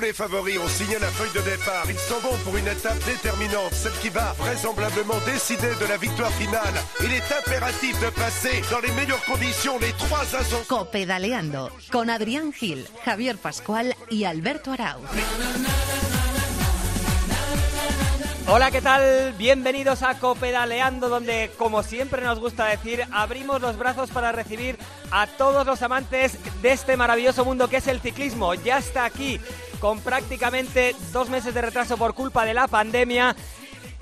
Tous les favoris ont signé la feuille de départ. Ils s'en vont pour une étape déterminante, celle qui va vraisemblablement décider de la victoire finale. Il est impératif de passer dans les meilleures conditions les trois ascensions. Copedaleando con Adrián Gil, Javier Pascual y Alberto Arau. Hola, ¿qué tal? Bienvenidos a Copedaleando, donde, como siempre nos gusta decir, abrimos los brazos para recibir a todos los amantes de este maravilloso mundo que es el ciclismo. Ya está aquí, con prácticamente dos meses de retraso por culpa de la pandemia.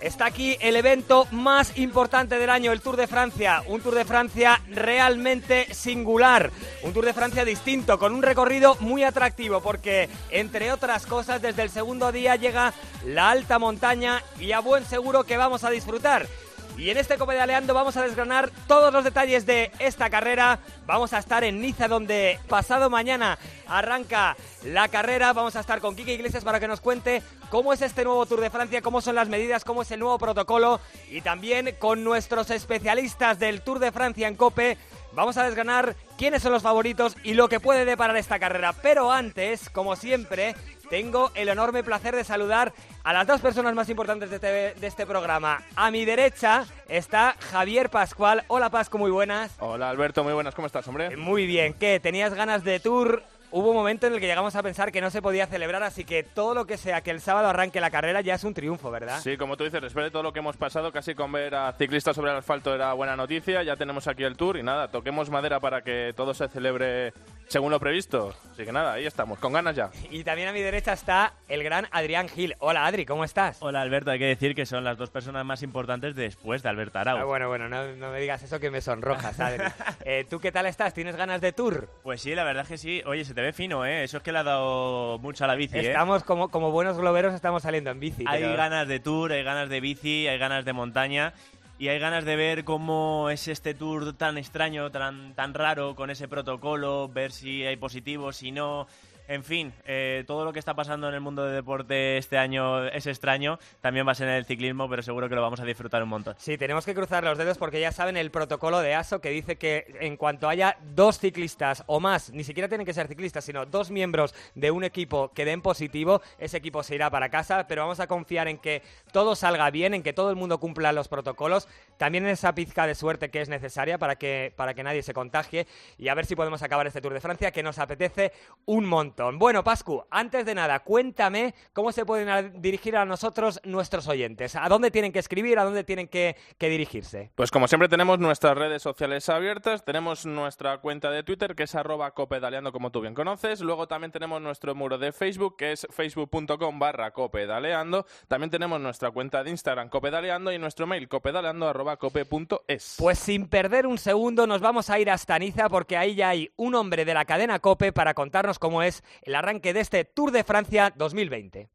Está aquí el evento más importante del año, el Tour de Francia. Un Tour de Francia realmente singular. Un Tour de Francia distinto, con un recorrido muy atractivo, porque, entre otras cosas, desde el segundo día llega la alta montaña y a buen seguro que vamos a disfrutar. Y en este Copedaleando vamos a desgranar todos los detalles de esta carrera. Vamos a estar en Niza, donde pasado mañana arranca la carrera. Vamos a estar con Kike Iglesias para que nos cuente cómo es este nuevo Tour de Francia, cómo son las medidas, cómo es el nuevo protocolo. Y también con nuestros especialistas del Tour de Francia en Cope. Vamos a desgranar quiénes son los favoritos y lo que puede deparar esta carrera. Pero antes, como siempre, tengo el enorme placer de saludar a las dos personas más importantes de este, de este, programa. A mi derecha está Javier Pascual. Hola Pascu, muy buenas. Hola Alberto, muy buenas, ¿cómo estás, hombre? Muy bien, ¿qué? ¿Tenías ganas de tour? Hubo un momento en el que llegamos a pensar que no se podía celebrar, así que todo lo que sea que el sábado arranque la carrera ya es un triunfo, ¿verdad? Sí, como tú dices, después de todo lo que hemos pasado, casi con ver a ciclistas sobre el asfalto era buena noticia. Ya tenemos aquí el tour y nada, toquemos madera para que todo se celebre según lo previsto. Así que nada, ahí estamos, con ganas ya. Y también a mi derecha está el gran Adrián Gil. Hola Adri, ¿cómo estás? Hola Alberto, hay que decir que son las dos personas más importantes después de Alberto Arau. Ah, bueno, bueno, no, no, me digas eso que me sonrojas, Adri. eh, ¿Tú qué tal estás? ¿Tienes ganas de tour? Pues sí, la verdad es que sí. Oye, se te ve fino, ¿eh? Eso es que le ha dado mucho a la bici, ¿eh? Estamos como, como buenos globeros, estamos saliendo en bici. Hay ganas de tour, hay ganas de bici, hay ganas de montaña y hay ganas de ver cómo es este tour tan extraño, tan, tan raro, con ese protocolo, ver si hay positivos, si no. En fin, eh, todo lo que está pasando en el mundo del deporte este año es extraño. También va a ser en el ciclismo, pero seguro que lo vamos a disfrutar un montón. Sí, tenemos que cruzar los dedos porque ya saben el protocolo de ASO que dice que en cuanto haya dos ciclistas o más, ni siquiera tienen que ser ciclistas, sino dos miembros de un equipo que den positivo, ese equipo se irá para casa. Pero vamos a confiar en que todo salga bien, en que todo el mundo cumpla los protocolos. También en esa pizca de suerte que es necesaria para que, para que nadie se contagie. Y a ver si podemos acabar este Tour de Francia que nos apetece un montón. Bueno, Pascu, antes de nada, cuéntame cómo se pueden dirigir a nosotros nuestros oyentes. ¿A dónde tienen que escribir? ¿A dónde tienen que, que, dirigirse? Pues como siempre tenemos nuestras redes sociales abiertas, tenemos nuestra cuenta de Twitter que es arroba copedaleando como tú bien conoces, luego también tenemos nuestro muro de Facebook que es facebook.com barra copedaleando, también tenemos nuestra cuenta de Instagram copedaleando y nuestro mail copedaleando arroba cope.es. Pues sin perder un segundo nos vamos a ir hasta Niza porque ahí ya hay un hombre de la cadena Cope para contarnos cómo es el arranque de este Tour de Francia 2020.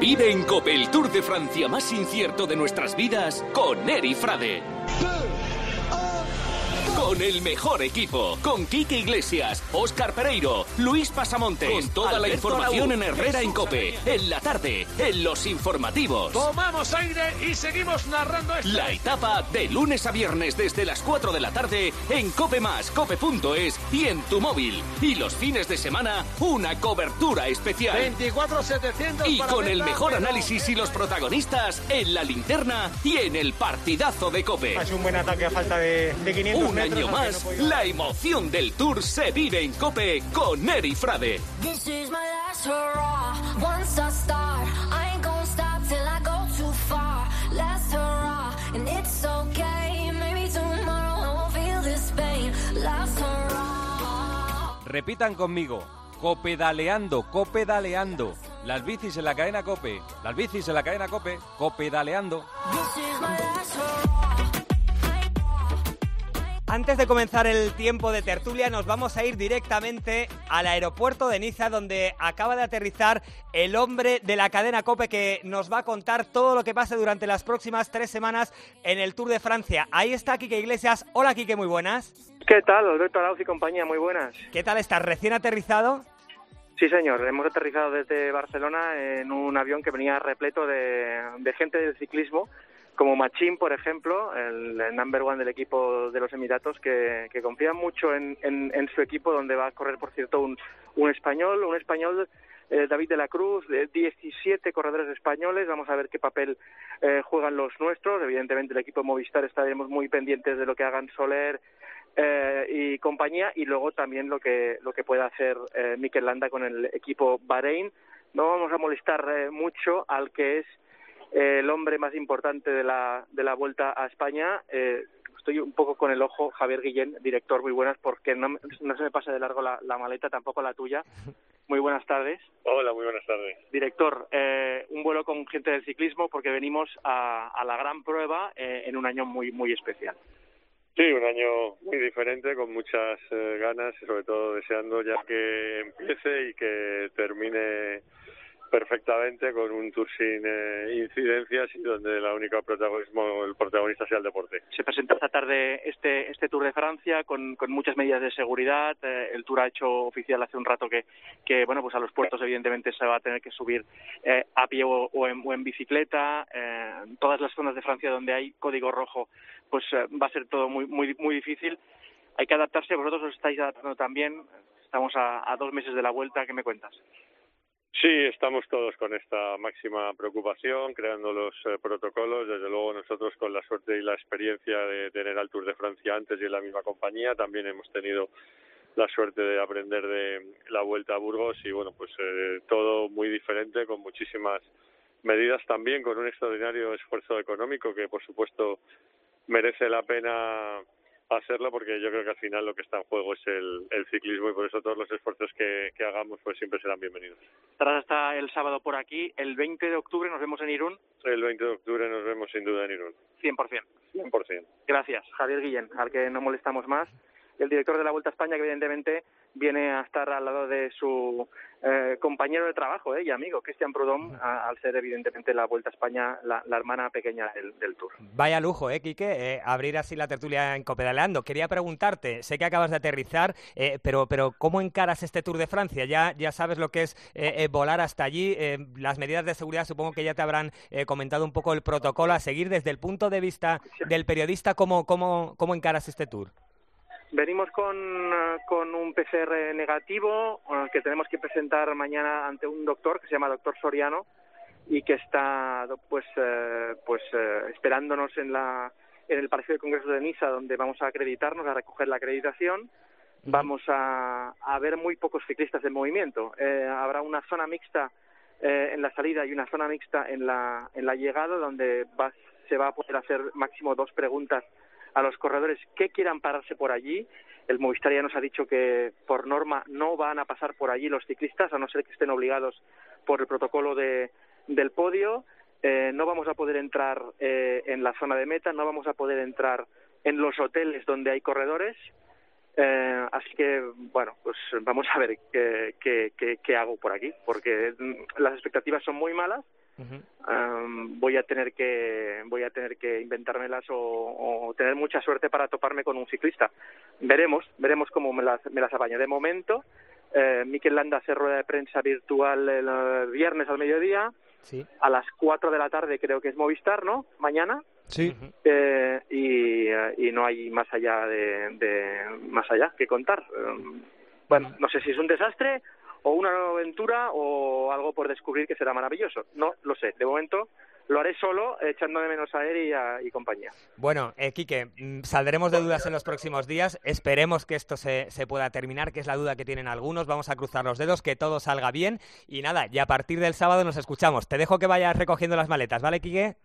Vive en Cope el Tour de Francia más incierto de nuestras vidas con Eri Frade. Con el mejor equipo, con Quique Iglesias, Óscar Pereiro, Luis Pasamontes, con toda la información en Herrera en Cope, en la tarde, en los informativos. Tomamos aire y seguimos narrando esto. La etapa de lunes a viernes desde las 4 de la tarde en Cope Más, Cope.es y en tu móvil. Y los fines de semana, una cobertura especial. 24-700 Y con el mejor análisis y los protagonistas en la linterna y en el partidazo de Cope. Es un buen ataque a falta de, de 500 Un año más, la emoción del Tour se vive en Cope con Eri Frade. This is my last hurrah. Once I start, I ain't gonna stop till I go too far. Last hurrah, and it's okay. Maybe tomorrow I won't feel this pain. Last hurrah. Repitan conmigo. Copedaleando, copedaleando. Las bicis en la cadena Cope. Las bicis en la cadena Cope. Copedaleando. This is my last. Antes de comenzar el tiempo de tertulia, nos vamos a ir directamente al aeropuerto de Niza, donde acaba de aterrizar el hombre de la cadena Cope que nos va a contar todo lo que pase durante las próximas tres semanas en el Tour de Francia. Ahí está Quique Iglesias. Hola, Quique, muy buenas. ¿Qué tal, Alberto Arauz y compañía? Muy buenas. ¿Qué tal estás? ¿Recién aterrizado? Sí, señor. Hemos aterrizado desde Barcelona en un avión que venía repleto de, de gente del ciclismo como Machín, por ejemplo, el, number one del equipo de los Emiratos, que, confía mucho en, su equipo, donde va a correr, por cierto, un, un español, un español eh, David de la Cruz, de 17 corredores españoles. Vamos a ver qué papel eh, juegan los nuestros. Evidentemente, el equipo Movistar estaremos muy pendientes de lo que hagan Soler eh, y compañía, y luego también lo que lo que pueda hacer eh, Mikel Landa con el equipo Bahrein. No vamos a molestar eh, mucho al que es eh, el hombre más importante de la de la vuelta a España. Eh, estoy un poco con el ojo, Javier Guillén, director, muy buenas, porque no, no se me pasa de largo la, la maleta, tampoco la tuya. Muy buenas tardes. Hola, muy buenas tardes. Director, eh, un vuelo con gente del ciclismo porque venimos a, a la gran prueba eh, en un año muy muy especial. Sí, un año muy diferente, con muchas eh, ganas y sobre todo deseando ya que empiece y que termine perfectamente con un tour sin eh, incidencias y donde la única protagonismo el protagonista sea el deporte. Se presenta esta tarde este este Tour de Francia con, con muchas medidas de seguridad. Eh, el Tour ha hecho oficial hace un rato que, que bueno pues a los puertos evidentemente se va a tener que subir eh, a pie o, o, en, o en bicicleta. Eh, en todas las zonas de Francia donde hay código rojo pues eh, va a ser todo muy muy muy difícil. Hay que adaptarse. Vosotros os estáis adaptando también. Estamos a, a dos meses de la vuelta. ¿Qué me cuentas? Sí, estamos todos con esta máxima preocupación, creando los eh, protocolos. Desde luego nosotros con la suerte y la experiencia de tener al Tour de Francia antes y en la misma compañía, también hemos tenido la suerte de aprender de la vuelta a Burgos y bueno, pues eh, todo muy diferente, con muchísimas medidas también, con un extraordinario esfuerzo económico que por supuesto merece la pena hacerlo porque yo creo que al final lo que está en juego es el, el ciclismo y por eso todos los esfuerzos que, que, hagamos pues siempre serán bienvenidos. Estarás hasta el sábado por aquí, el 20 de octubre nos vemos en Irún. El 20 de octubre nos vemos sin duda en Irún. 100%. 100%. Gracias, Javier Guillén, al que no molestamos más. El director de la Vuelta a España, que evidentemente viene a estar al lado de su eh, compañero de trabajo eh, y amigo, Cristian Prudhomme, a, al ser evidentemente la Vuelta a España la, la hermana pequeña del, del, Tour. Vaya lujo, ¿eh, Quique? Eh, abrir así la tertulia en Copedaleando. Quería preguntarte, sé que acabas de aterrizar, eh, pero, pero ¿cómo encaras este Tour de Francia? Ya, ya sabes lo que es eh, volar hasta allí, las medidas de seguridad supongo que ya te habrán comentado un poco el protocolo a seguir desde el punto de vista del periodista, ¿cómo, cómo, cómo encaras este Tour? Venimos con, con un PCR negativo uh, que tenemos que presentar mañana ante un doctor que se llama doctor Soriano y que está pues eh, pues eh, esperándonos en la en el Palacio de Congreso de Niza donde vamos a acreditarnos a recoger la acreditación. Vamos a, a ver muy pocos ciclistas en movimiento. Eh, habrá una zona mixta eh, en la salida y una zona mixta en la en la llegada donde va, se va a poder hacer máximo dos preguntas a los corredores que quieran pararse por allí. El Movistar ya nos ha dicho que por norma no van a pasar por allí los ciclistas, a no ser que estén obligados por el protocolo de, del podio. Eh, no vamos a poder entrar eh, en la zona de meta, no vamos a poder entrar en los hoteles donde hay corredores. Eh, así que, bueno, pues vamos a ver qué, qué, qué, qué hago por aquí, porque las expectativas son muy malas Uh -huh. um, voy a tener que voy a tener que inventármelas o, o, tener mucha suerte para toparme con un ciclista. Veremos veremos cómo me las me las apaño. De momento eh, Mikel Landa hace rueda de prensa virtual el viernes al mediodía. Sí. a las 4 de la tarde creo que es Movistar no mañana. Sí. Eh, y, y no hay más allá de, de más allá que contar. Um, bueno no sé si es un desastre o una nueva aventura o algo por descubrir que será maravilloso. No lo sé. De momento lo haré solo, echando de menos a él y, a, y compañía. Bueno, eh, Quique, saldremos de dudas en los próximos días. Esperemos que esto se, se, pueda terminar, que es la duda que tienen algunos. Vamos a cruzar los dedos, que todo salga bien. Y nada, y a partir del sábado nos escuchamos. Te dejo que vayas recogiendo las maletas, ¿vale, Quique?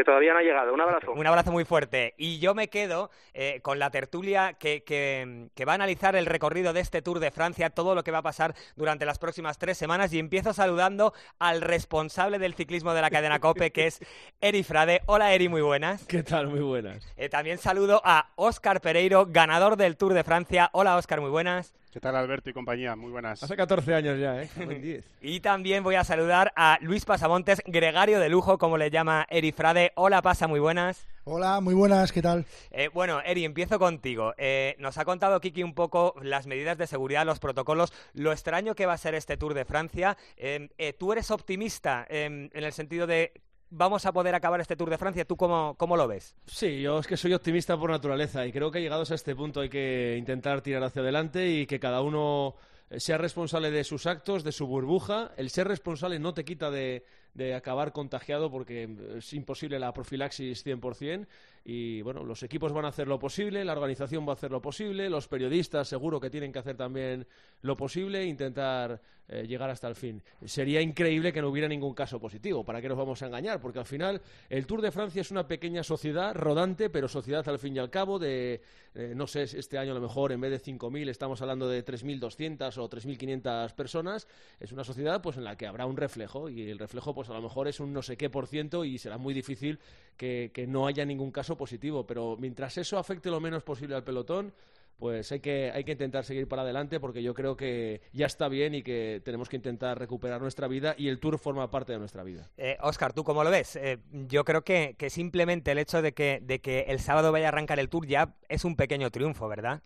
Que todavía no ha llegado. Un abrazo. Un abrazo muy fuerte. Y yo me quedo eh, con la tertulia que, que, que, va a analizar el recorrido de este Tour de Francia, todo lo que va a pasar durante las próximas tres semanas. Y empiezo saludando al responsable del ciclismo de la cadena COPE, que es Eri Frade. Hola, Eri, muy buenas. ¿Qué tal? Muy buenas. Eh, también saludo a Óscar Pereiro, ganador del Tour de Francia. Hola, Óscar, muy buenas. ¿Qué tal, Alberto y compañía? Muy buenas. Hace 14 años ya, ¿eh? y también voy a saludar a Luis Pasamontes, gregario de lujo, como le llama Eri Frade. Hola, Pasa, muy buenas. Hola, muy buenas, ¿qué tal? Eh, bueno, Eri, empiezo contigo. Eh, nos ha contado Kiki un poco las medidas de seguridad, los protocolos, lo extraño que va a ser este Tour de Francia. Eh, tú eres optimista en el sentido de vamos a poder acabar este Tour de Francia. ¿Tú cómo, cómo lo ves? Sí, yo es que soy optimista por naturaleza y creo que llegados a este punto hay que intentar tirar hacia adelante y que cada uno eh, sea responsable de sus actos, de su burbuja. El ser responsable no te quita de, de acabar contagiado porque es imposible la profilaxis 100% y bueno, los equipos van a hacer lo posible, la organización va a hacer lo posible, los periodistas seguro que tienen que hacer también lo posible e intentar eh, llegar hasta el fin. Sería increíble que no hubiera ningún caso positivo, ¿para qué nos vamos a engañar? Porque al final el Tour de Francia es una pequeña sociedad rodante, pero sociedad al fin y al cabo de, eh, no sé, este año a lo mejor en vez de 5.000 estamos hablando de 3.200 o 3.500 personas, es una sociedad pues en la que habrá un reflejo y el reflejo pues a lo mejor es un no sé qué por ciento y será muy difícil que, que no haya ningún caso positivo, pero mientras eso afecte lo menos posible al pelotón, pues hay que, hay que intentar seguir para adelante porque yo creo que ya está bien y que tenemos que intentar recuperar nuestra vida y el Tour forma parte de nuestra vida. Eh, Oscar, ¿tú cómo lo ves? Eh, yo creo que, que, simplemente el hecho de que, de que el sábado vaya a arrancar el Tour ya es un pequeño triunfo, ¿verdad?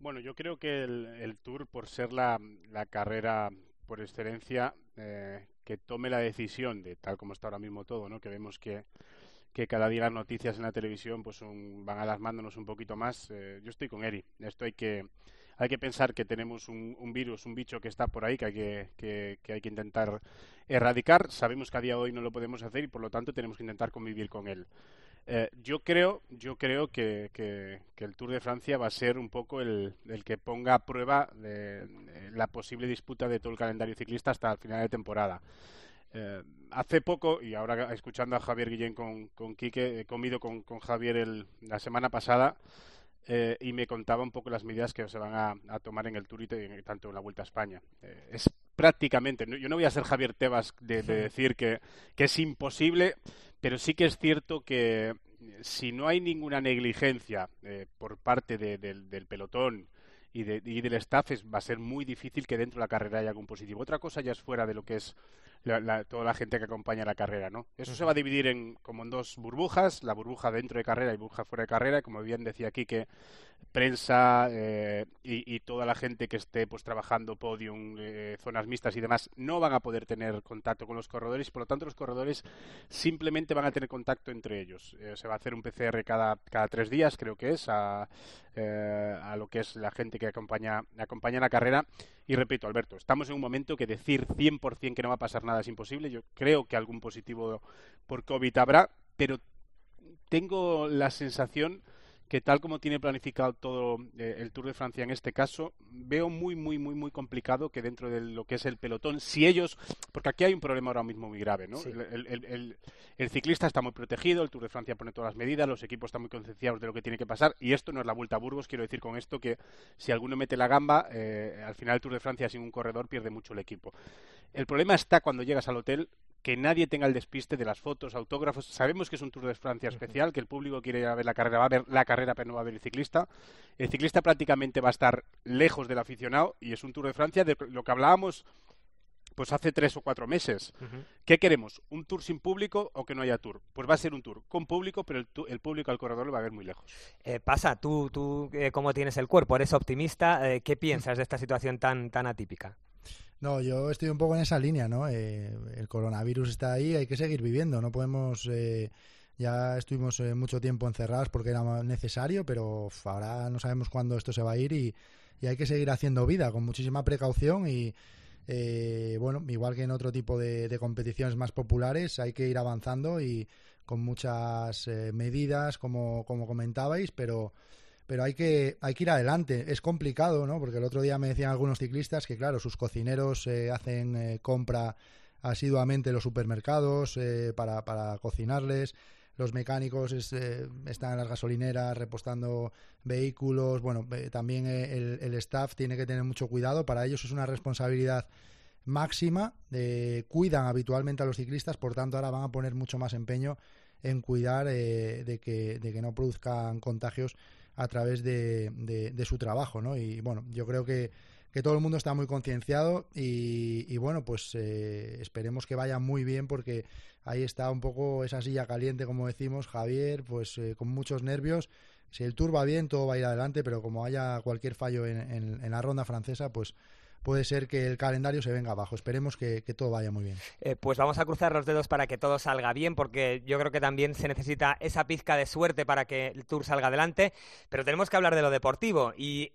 Bueno, yo creo que el, el Tour, por ser la, la carrera por excelencia, eh, que tome la decisión de tal como está ahora mismo todo, ¿no? Que vemos que que cada día las noticias en la televisión pues un, van alarmándonos un poquito más. Eh, yo estoy con Eri. Esto hay que hay que pensar que tenemos un, un virus, un bicho que está por ahí, que hay que, que, que, hay que intentar erradicar. Sabemos que a día de hoy no lo podemos hacer y por lo tanto tenemos que intentar convivir con él. Eh, yo creo, yo creo que, que, el Tour de Francia va a ser un poco el, que ponga a prueba de, de la posible disputa de todo el calendario ciclista hasta el final de temporada. Eh, hace poco, y ahora escuchando a Javier Guillén con, con Quique, he comido con, con Javier el, la semana pasada eh, y me contaba un poco las medidas que se van a, a tomar en el Tour y tanto en la Vuelta a España. Eh, es prácticamente, yo no voy a ser Javier Tebas de, de decir que, que, es imposible, pero sí que es cierto que si no hay ninguna negligencia eh, por parte de, de, del pelotón y, de, y del staff, es, va a ser muy difícil que dentro de la carrera haya algún positivo. Otra cosa ya es fuera de lo que es la, la, toda la gente que acompaña la carrera, ¿no? Eso uh -huh. se va a dividir en como en dos burbujas, la burbuja dentro de carrera y burbuja fuera de carrera, como bien decía aquí que prensa eh, y, y, toda la gente que esté pues trabajando podium, eh, zonas mixtas y demás no van a poder tener contacto con los corredores, por lo tanto los corredores simplemente van a tener contacto entre ellos. Eh, se va a hacer un PCR cada, cada tres días, creo que es, a, eh, a lo que es la gente que acompaña, acompaña la carrera. Y repito, Alberto, estamos en un momento que decir 100% que no va a pasar nada es imposible. Yo creo que algún positivo por COVID habrá, pero tengo la sensación que tal como tiene planificado todo eh, el Tour de Francia en este caso, veo muy, muy, muy, muy complicado que dentro de lo que es el pelotón, si ellos, porque aquí hay un problema ahora mismo muy grave, ¿no? Sí. El, el, el, el, ciclista está muy protegido, el Tour de Francia pone todas las medidas, los equipos están muy concienciados de lo que tiene que pasar, y esto no es la Vuelta a Burgos, quiero decir con esto que si alguno mete la gamba, eh, al final el Tour de Francia sin un corredor pierde mucho el equipo. El problema está cuando llegas al hotel que nadie tenga el despiste de las fotos, autógrafos. Sabemos que es un Tour de Francia especial, que el público quiere ir a ver la carrera, va a ver la carrera, pero no va a ver el ciclista. El ciclista prácticamente va a estar lejos del aficionado y es un Tour de Francia de lo que hablábamos pues hace tres o cuatro meses. Uh -huh. ¿Qué queremos? ¿Un tour sin público o que no haya tour? Pues va a ser un tour con público, pero el, el público al corredor lo va a ver muy lejos. Eh, pasa, tú, tú eh, cómo tienes el cuerpo, eres optimista, eh, ¿qué piensas de esta situación tan, tan atípica? No, yo estoy un poco en esa línea, ¿no? Eh, el coronavirus está ahí, hay que seguir viviendo, no podemos... Eh, ya estuvimos eh, mucho tiempo encerrados porque era necesario, pero ahora no sabemos cuándo esto se va a ir y, y hay que seguir haciendo vida con muchísima precaución y, eh, bueno, igual que en otro tipo de, de, competiciones más populares, hay que ir avanzando y con muchas eh, medidas, como, como comentabais, pero pero hay que, hay que ir adelante. Es complicado, ¿no? Porque el otro día me decían algunos ciclistas que, claro, sus cocineros eh, hacen eh, compra asiduamente en los supermercados eh, para, para cocinarles. Los mecánicos es, eh, están en las gasolineras repostando vehículos. Bueno, eh, también el, el, staff tiene que tener mucho cuidado. Para ellos es una responsabilidad máxima. Cuidan habitualmente a los ciclistas, por tanto ahora van a poner mucho más empeño en cuidar de, que, de que no produzcan contagios a través de, de, su trabajo, ¿no? Y bueno, yo creo que, que todo el mundo está muy concienciado y, bueno, pues eh, esperemos que vaya muy bien porque ahí está un poco esa silla caliente, como decimos, Javier, pues eh, con muchos nervios. Si el tour va bien, todo va a ir adelante, pero como haya cualquier fallo en, en la ronda francesa, pues puede ser que el calendario se venga abajo. Esperemos que, que todo vaya muy bien. Eh, pues vamos a cruzar los dedos para que todo salga bien, porque yo creo que también se necesita esa pizca de suerte para que el Tour salga adelante. Pero tenemos que hablar de lo deportivo y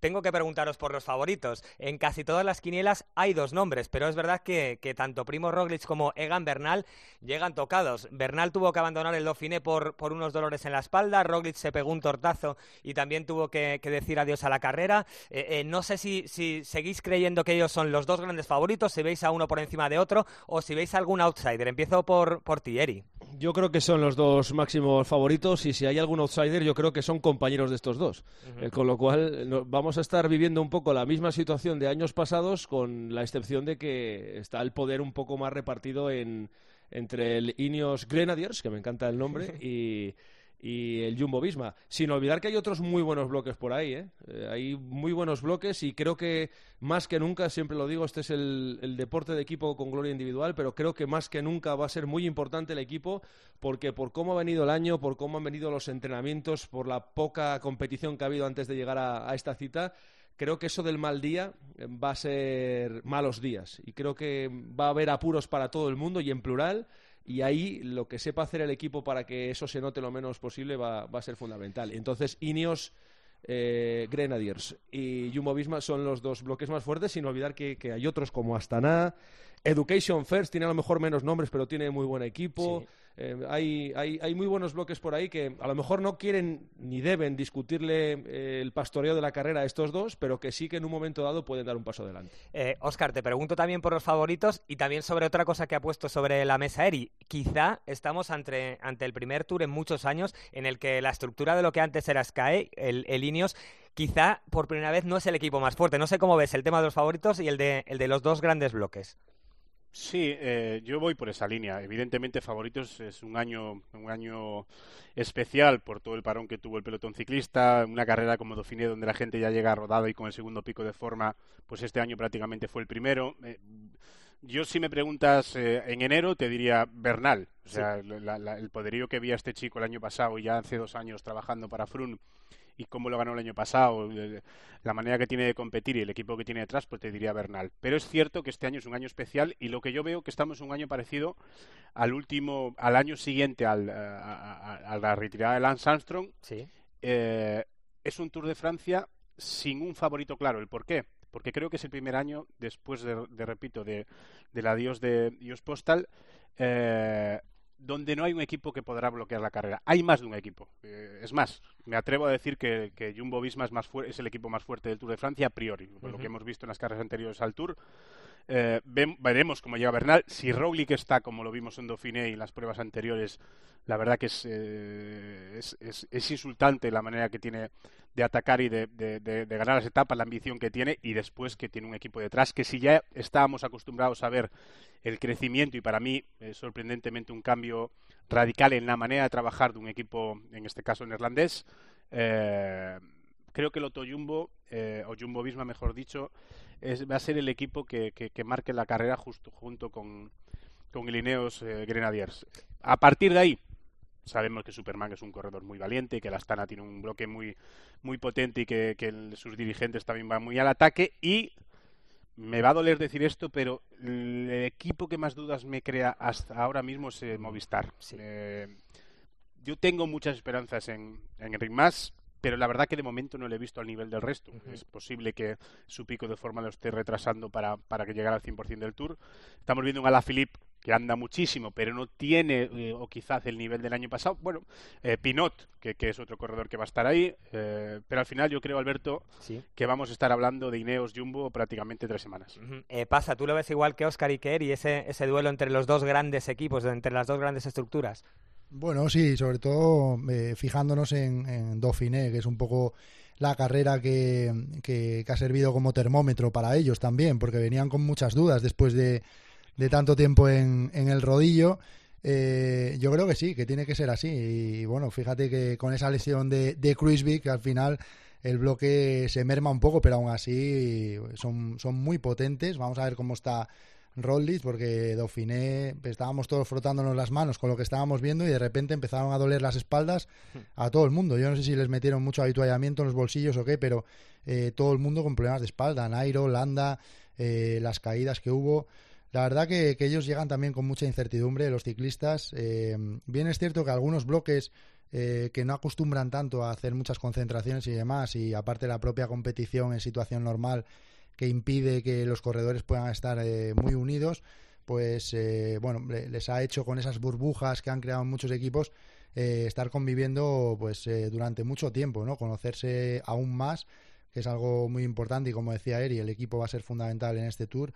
tengo que preguntaros por los favoritos. En casi todas las quinielas hay dos nombres, pero es verdad que, que tanto Primo Roglic como Egan Bernal llegan tocados. Bernal tuvo que abandonar el Dauphiné por, por unos dolores en la espalda, Roglic se pegó un tortazo y también tuvo que, decir adiós a la carrera. Eh, eh, no sé si, si seguís creyendo que ellos son los dos grandes favoritos, si veis a uno por encima de otro o si veis algún outsider. Empiezo por, por ti, Eri. Yo creo que son los dos máximos favoritos y si hay algún outsider yo creo que son compañeros de estos dos. Eh, con lo cual no- vamos a estar viviendo un poco la misma situación de años pasados con la excepción de que está el poder un poco más repartido en, entre el Ineos Grenadiers, que me encanta el nombre, y, y el Jumbo Visma. Sin olvidar que hay otros muy buenos bloques por ahí, ¿eh? Eh, hay muy buenos bloques y creo que más que nunca, siempre lo digo, este es el, deporte de equipo con gloria individual, pero creo que más que nunca va a ser muy importante el equipo porque por cómo ha venido el año, por cómo han venido los entrenamientos, por la poca competición que ha habido antes de llegar a, a esta cita, creo que eso del mal día eh, va a ser malos días y creo que va a haber apuros para todo el mundo y en plural y ahí lo que sepa hacer el equipo para que eso se note lo menos posible va, va a ser fundamental. Entonces, Ineos, eh, Grenadiers y Jumbo Visma son los dos bloques más fuertes, sin olvidar que, que hay otros como Astana, Education First, tiene a lo mejor menos nombres, pero tiene muy buen equipo. Sí. Eh, hay, hay, hay muy buenos bloques por ahí que a lo mejor no quieren ni deben discutirle eh, el pastoreo de la carrera a estos dos, pero que sí que en un momento dado pueden dar un paso adelante. Eh, Oscar, te pregunto también por los favoritos y también sobre otra cosa que ha puesto sobre la mesa Eri. Quizá estamos ante, ante el primer tour en muchos años en el que la estructura de lo que antes era Sky, el, el Ineos, quizá por primera vez no es el equipo más fuerte. No sé cómo ves el tema de los favoritos y el de, el de los dos grandes bloques. Sí, eh, yo voy por esa línea. Evidentemente, favoritos es un año, un año especial por todo el parón que tuvo el pelotón ciclista, una carrera como Dauphiné donde la gente ya llega rodada y con el segundo pico de forma, pues este año prácticamente fue el primero. Eh, yo si me preguntas eh, en enero te diría Bernal, o sea, la- la- el poderío que vi a este chico el año pasado y ya hace dos años trabajando para Frun y cómo lo ganó el año pasado, la manera que tiene de competir y el equipo que tiene detrás, pues te diría Bernal. Pero es cierto que este año es un año especial y lo que yo veo que estamos en un año parecido al último, al año siguiente al, a, a- a la retirada de Lance Armstrong. Sí. Eh, es un Tour de Francia sin un favorito claro. ¿El por qué? Porque creo que es el primer año después de, de, repito, de, del adiós de Ios Postal, eh, donde no hay un equipo que podrá bloquear la carrera. Hay más de un equipo. Eh, es más, me atrevo a decir que, que Jumbo Visma es, más es el equipo más fuerte del Tour de Francia a priori, por lo Ujú. que hemos visto en las carreras anteriores al Tour. Eh, veremos cómo llega Bernal. Si Roglic está como lo vimos en Dauphiné y en las pruebas anteriores, la verdad que es, eh, es, es- insultante la manera que tiene de atacar y de, de- ganar las etapas, la ambición que tiene y después que tiene un equipo detrás que si ya estábamos acostumbrados a ver el crecimiento y para mí sorprendentemente un cambio radical en la manera de trabajar de un equipo, en este caso neerlandés, eh, creo que el Otto Jumbo, eh, o Jumbo Visma mejor dicho, es, va a ser el equipo que, que- que marque la carrera justo junto con, con el Ineos eh, Grenadiers. A partir de ahí, sabemos que Superman es un corredor muy valiente que la Astana tiene un bloque muy, muy potente y que, que el- sus dirigentes también van muy al ataque y me va a doler decir esto, pero el equipo que más dudas me crea hasta ahora mismo es eh, Movistar. Eh, yo tengo muchas esperanzas en, en Enric Mas, pero la verdad que de momento no le he visto al nivel del resto. Es posible que su pico de forma lo esté retrasando para, para que llegara al 100% del Tour. Estamos viendo un Alaphilippe que anda muchísimo, pero no tiene, eh, o quizás el nivel del año pasado. Bueno, eh, Pinot, que, que es otro corredor que va a estar ahí, eh, pero al final yo creo, Alberto, Sí. que vamos a estar hablando de Ineos Jumbo prácticamente tres semanas. Pasa, ¿tú lo ves igual que Oscar y que Eri, ese, ese duelo entre los dos grandes equipos, entre las dos grandes estructuras? Bueno, sí, sobre todo eh, fijándonos en, en Dauphiné, que es un poco la carrera que, que- que ha servido como termómetro para ellos también, porque venían con muchas dudas después de, de tanto tiempo en, en el rodillo. Eh, yo creo que sí, que tiene que ser así. Y bueno, fíjate que con esa lesión de, de Kruisvik, al final el bloque se merma un poco, pero aún así son, son muy potentes. Vamos a ver cómo está Roglic porque Dauphiné estábamos todos frotándonos las manos con lo que estábamos viendo y de repente empezaron a doler las espaldas a todo el mundo. Yo no sé si les metieron mucho habituallamiento en los bolsillos o qué, pero eh, todo el mundo con problemas de espalda, Nairo, Landa, eh, las caídas que hubo. La verdad que, que ellos llegan también con mucha incertidumbre, los ciclistas. Eh, bien es cierto que algunos bloques eh, que no acostumbran tanto a hacer muchas concentraciones y demás, y aparte la propia competición en situación normal que impide que los corredores puedan estar eh, muy unidos, pues eh, bueno, le- les ha hecho con esas burbujas que han creado muchos equipos eh, estar conviviendo pues eh, durante mucho tiempo, ¿no? Conocerse aún más, que es algo muy importante y como decía Eri, el equipo va a ser fundamental en este tour.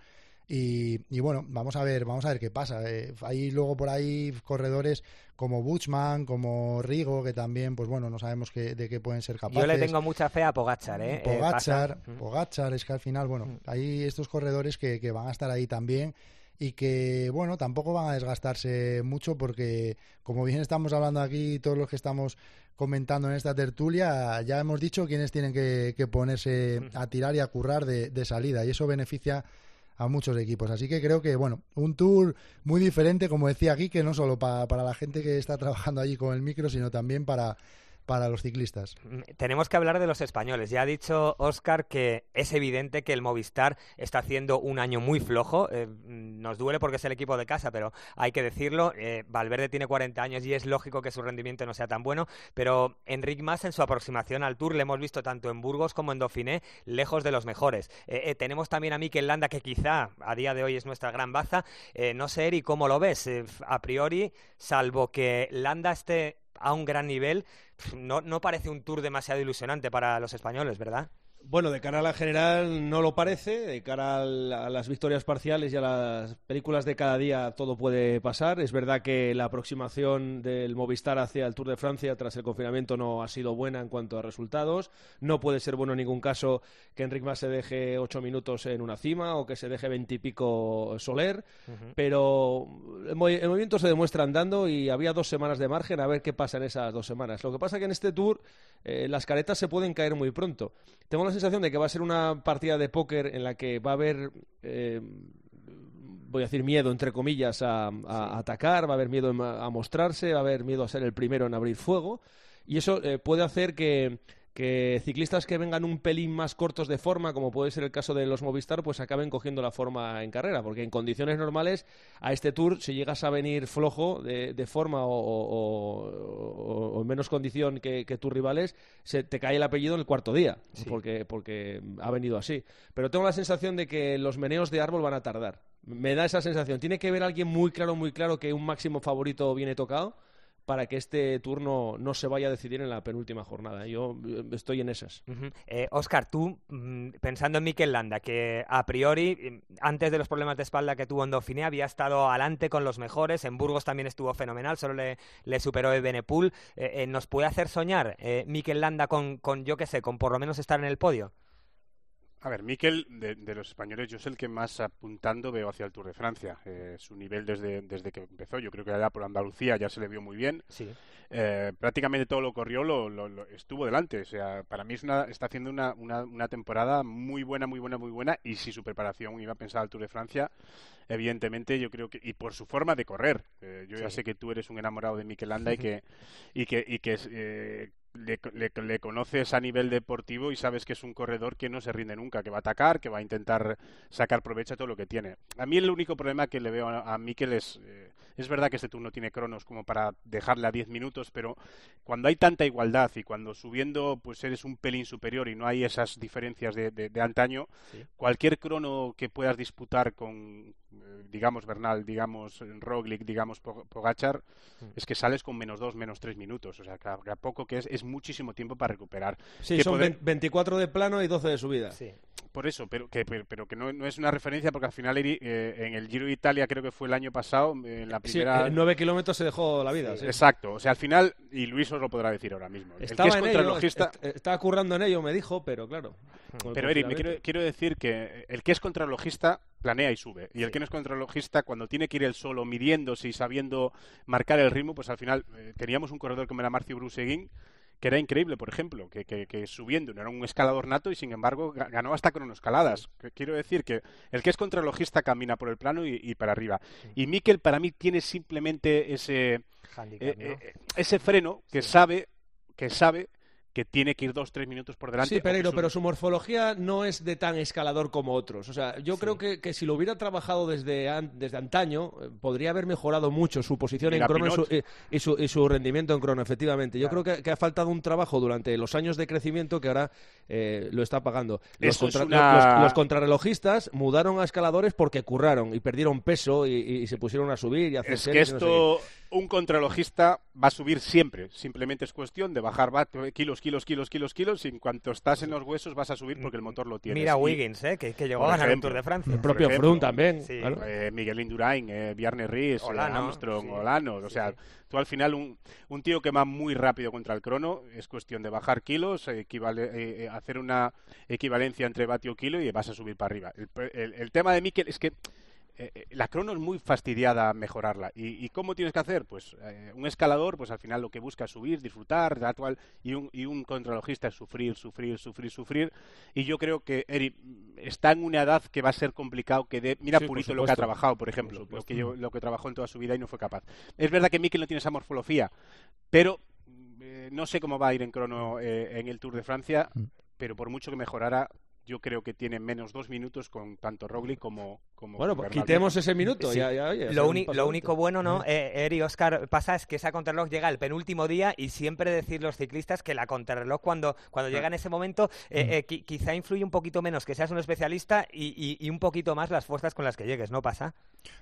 Y, y bueno, vamos a ver, vamos a ver qué pasa. Eh, hay luego por ahí corredores como Buchman, como Rigo, que también, pues bueno, no sabemos qué- de qué pueden ser capaces. Yo le tengo mucha fe a Pogachar, ¿eh? Eh, Pogachar, Pogachar, es que al final, bueno, hay estos corredores que, que van a estar ahí también y que, bueno, tampoco van a desgastarse mucho porque, como bien estamos hablando aquí, todos los que estamos comentando en esta tertulia, ya hemos dicho quiénes tienen que, que ponerse a tirar y a currar de, de salida y eso beneficia a muchos equipos. Así que creo que, bueno, un tour muy diferente, como decía aquí, que no solo pa- para la gente que está trabajando allí con el micro, sino también para, para los ciclistas. Tenemos que hablar de los españoles. Ya ha dicho Oscar que es evidente que el Movistar está haciendo un año muy flojo. Eh, mm, nos duele porque es el equipo de casa, pero hay que decirlo. Eh, Valverde tiene 40 años y es lógico que su rendimiento no sea tan bueno. Pero Enric Mas en su aproximación al Tour le hemos visto tanto en Burgos como en Dauphiné lejos de los mejores. Eh, tenemos también a Mikel Landa que quizá a día de hoy es nuestra gran baza. No sé, Eri, ¿cómo lo ves? A priori, salvo que Landa esté a un gran nivel, no, no parece un tour demasiado ilusionante para los españoles, ¿verdad? Bueno, de cara a la general no lo parece, de cara al- a las victorias parciales y a las películas de cada día todo puede pasar. Es verdad que la aproximación del Movistar hacia el Tour de Francia tras el confinamiento no ha sido buena en cuanto a resultados. No puede ser bueno en ningún caso que Enric Mas se deje ocho minutos en una cima o que se deje veintipico Soler, pero el, movi- el movimiento se demuestra andando y había dos semanas de margen a ver qué pasa en esas dos semanas. Lo que pasa que en este Tour eh, las caretas se pueden caer muy pronto. Tengo la sensación de que va a ser una partida de póker en la que va a haber, eh, voy a decir, miedo, entre comillas, a, a- atacar, va a haber miedo a mostrarse, va a haber miedo a ser el primero en abrir fuego. Y eso eh, puede hacer que, que ciclistas que vengan un pelín más cortos de forma, como puede ser el caso de los Movistar, pues acaben cogiendo la forma en carrera, porque en condiciones normales a este Tour, si llegas a venir flojo de, de forma o, o- o- o en menos condición que, que tus rivales, se te cae el apellido en el cuarto día, porque, porque ha venido así. Pero tengo la sensación de que los meneos de árbol van a tardar. Me da esa sensación. Tiene que ver alguien muy claro, muy claro que un máximo favorito viene tocado para que este turno no se vaya a decidir en la penúltima jornada. Yo eh, estoy en esas. Ujú. Eh, Oscar, tú, mm, pensando en Mikel Landa, que a priori, mm, antes de los problemas de espalda que tuvo en Dauphiné, había estado adelante con los mejores, en Burgos también estuvo fenomenal, solo le, superó Evenepoel, eh, eh, ¿nos puede hacer soñar eh, Mikel Landa con, con, yo qué sé, con por lo menos estar en el podio? A ver, Miquel, de, de los españoles, yo es el que más apuntando veo hacia el Tour de Francia. Eh, su nivel desde, desde que empezó, yo creo que allá por Andalucía ya se le vio muy bien. Sí. Eh, prácticamente todo lo corrió, lo, lo- lo- estuvo delante. O sea, para mí es una- está haciendo una, una, una temporada muy buena, muy buena, muy buena. Y si su preparación iba a pensar al Tour de Francia, evidentemente yo creo que y por su forma de correr. Eh, yo ya sé que tú eres un enamorado de Mikel Landa y que y que y que eh, le, le- le conoces a nivel deportivo y sabes que es un corredor que no se rinde nunca, que va a atacar, que va a intentar sacar provecho a todo lo que tiene. A mí el único problema que le veo a, a Mikel es, eh, es verdad que este turno tiene cronos como para dejarle a 10 minutos, pero cuando hay tanta igualdad y cuando subiendo pues eres un pelín superior y no hay esas diferencias de, de- de antaño, cualquier crono que puedas disputar con, digamos, Bernal, digamos, Roglic, digamos, Po- Pogachar, es que sales con menos dos, menos tres minutos. O sea, que a, poco que es, es muchísimo tiempo para recuperar. Sí, Que son poder- 20 24 de plano y 12 de subida. Por eso, pero que, pero, que no, no es una referencia porque al final Eri, eh, en el Giro de Italia creo que fue el año pasado, eh, en la Sí, primera... en 9 kilómetros se dejó la vida. sí. Exacto, o sea, al final, y Luis os lo podrá decir ahora mismo, el Estaba que es en ello, contrarrelojista... est- est- estaba currando en ello, me dijo, pero claro. el Pero Eri, me quiero, quiero decir que el que es contrarrelojista planea y sube. Y el que no es contrarrelojista, cuando tiene que ir él solo, midiéndose y sabiendo marcar el ritmo, pues al final eh, teníamos un corredor como era Marcio Bruseguín, que era increíble, por ejemplo, que, que, que subiendo no era un escalador nato y sin embargo ga- ganó hasta cronoescaladas. Que Quiero decir que el que es contrarrelojista camina por el plano y, y para arriba. Y Mikel para mí tiene simplemente ese, Handicap, eh, ¿no? eh, ese freno que sabe que sabe que tiene que ir dos tres minutos por delante. Sí, Pereiro, su- pero su morfología no es de tan escalador como otros. O sea, yo creo que, que si lo hubiera trabajado desde, an- desde antaño, eh, podría haber mejorado mucho su posición en crono y su, eh, y, su, y su rendimiento en crono, efectivamente. Yo creo que, que ha faltado un trabajo durante los años de crecimiento que ahora eh, lo está pagando. Los, Eso es contra- una- los- los contrarrelojistas mudaron a escaladores porque curraron y perdieron peso y, y se pusieron a subir y a hacer Es que no sé esto, un contralogista va a subir siempre. Simplemente es cuestión de bajar va- kilos, kilos, kilos, kilos, kilos. Y en cuanto estás en los huesos vas a subir porque el motor lo tiene. Mira Wiggins, ¿eh? que, que llegó a ganar el Tour de Francia. El propio Froome también, Sí. claro. Eh, Miguel Indurain, eh, Bjarne Ries, eh, Olano, Armstrong, sí. Olano. O sea, tú al final, un, un tío que va muy rápido contra el crono, es cuestión de bajar kilos, eh, equivale- eh, eh, hacer una equivalencia entre vatio kilo y vas a subir para arriba. El, el- el tema de Mikel es que eh, eh, la crono es muy fastidiada mejorarla. ¿Y, y cómo tienes que hacer? Pues eh, un escalador, pues al final lo que busca es subir, disfrutar, tal, cual, y un, y un contralogista es sufrir, sufrir, sufrir, sufrir. Y yo creo que Eri está en una edad que va a ser complicado que dé. Mira Sí, Purito lo que ha trabajado, por ejemplo, Por lo que, yo- lo que trabajó en toda su vida y no fue capaz. Es verdad que Mikel no tiene esa morfología, pero eh, no sé cómo va a ir en crono eh, en el Tour de Francia, Mm. pero por mucho que mejorara, yo creo que tiene menos dos minutos con tanto Roglic como, como Bueno, pues quitemos ese minuto. Sí. ya, ya, oye, hacer Lo, único bueno, ¿no? Eh, Eri, Oscar, pasa es que esa contrarreloj llega el penúltimo día y siempre decir los ciclistas que la contrarreloj cuando, cuando llega en ese momento eh, eh, qui- quizá influye un poquito menos que seas un especialista y, y- y un poquito más las fuerzas con las que llegues, ¿no pasa?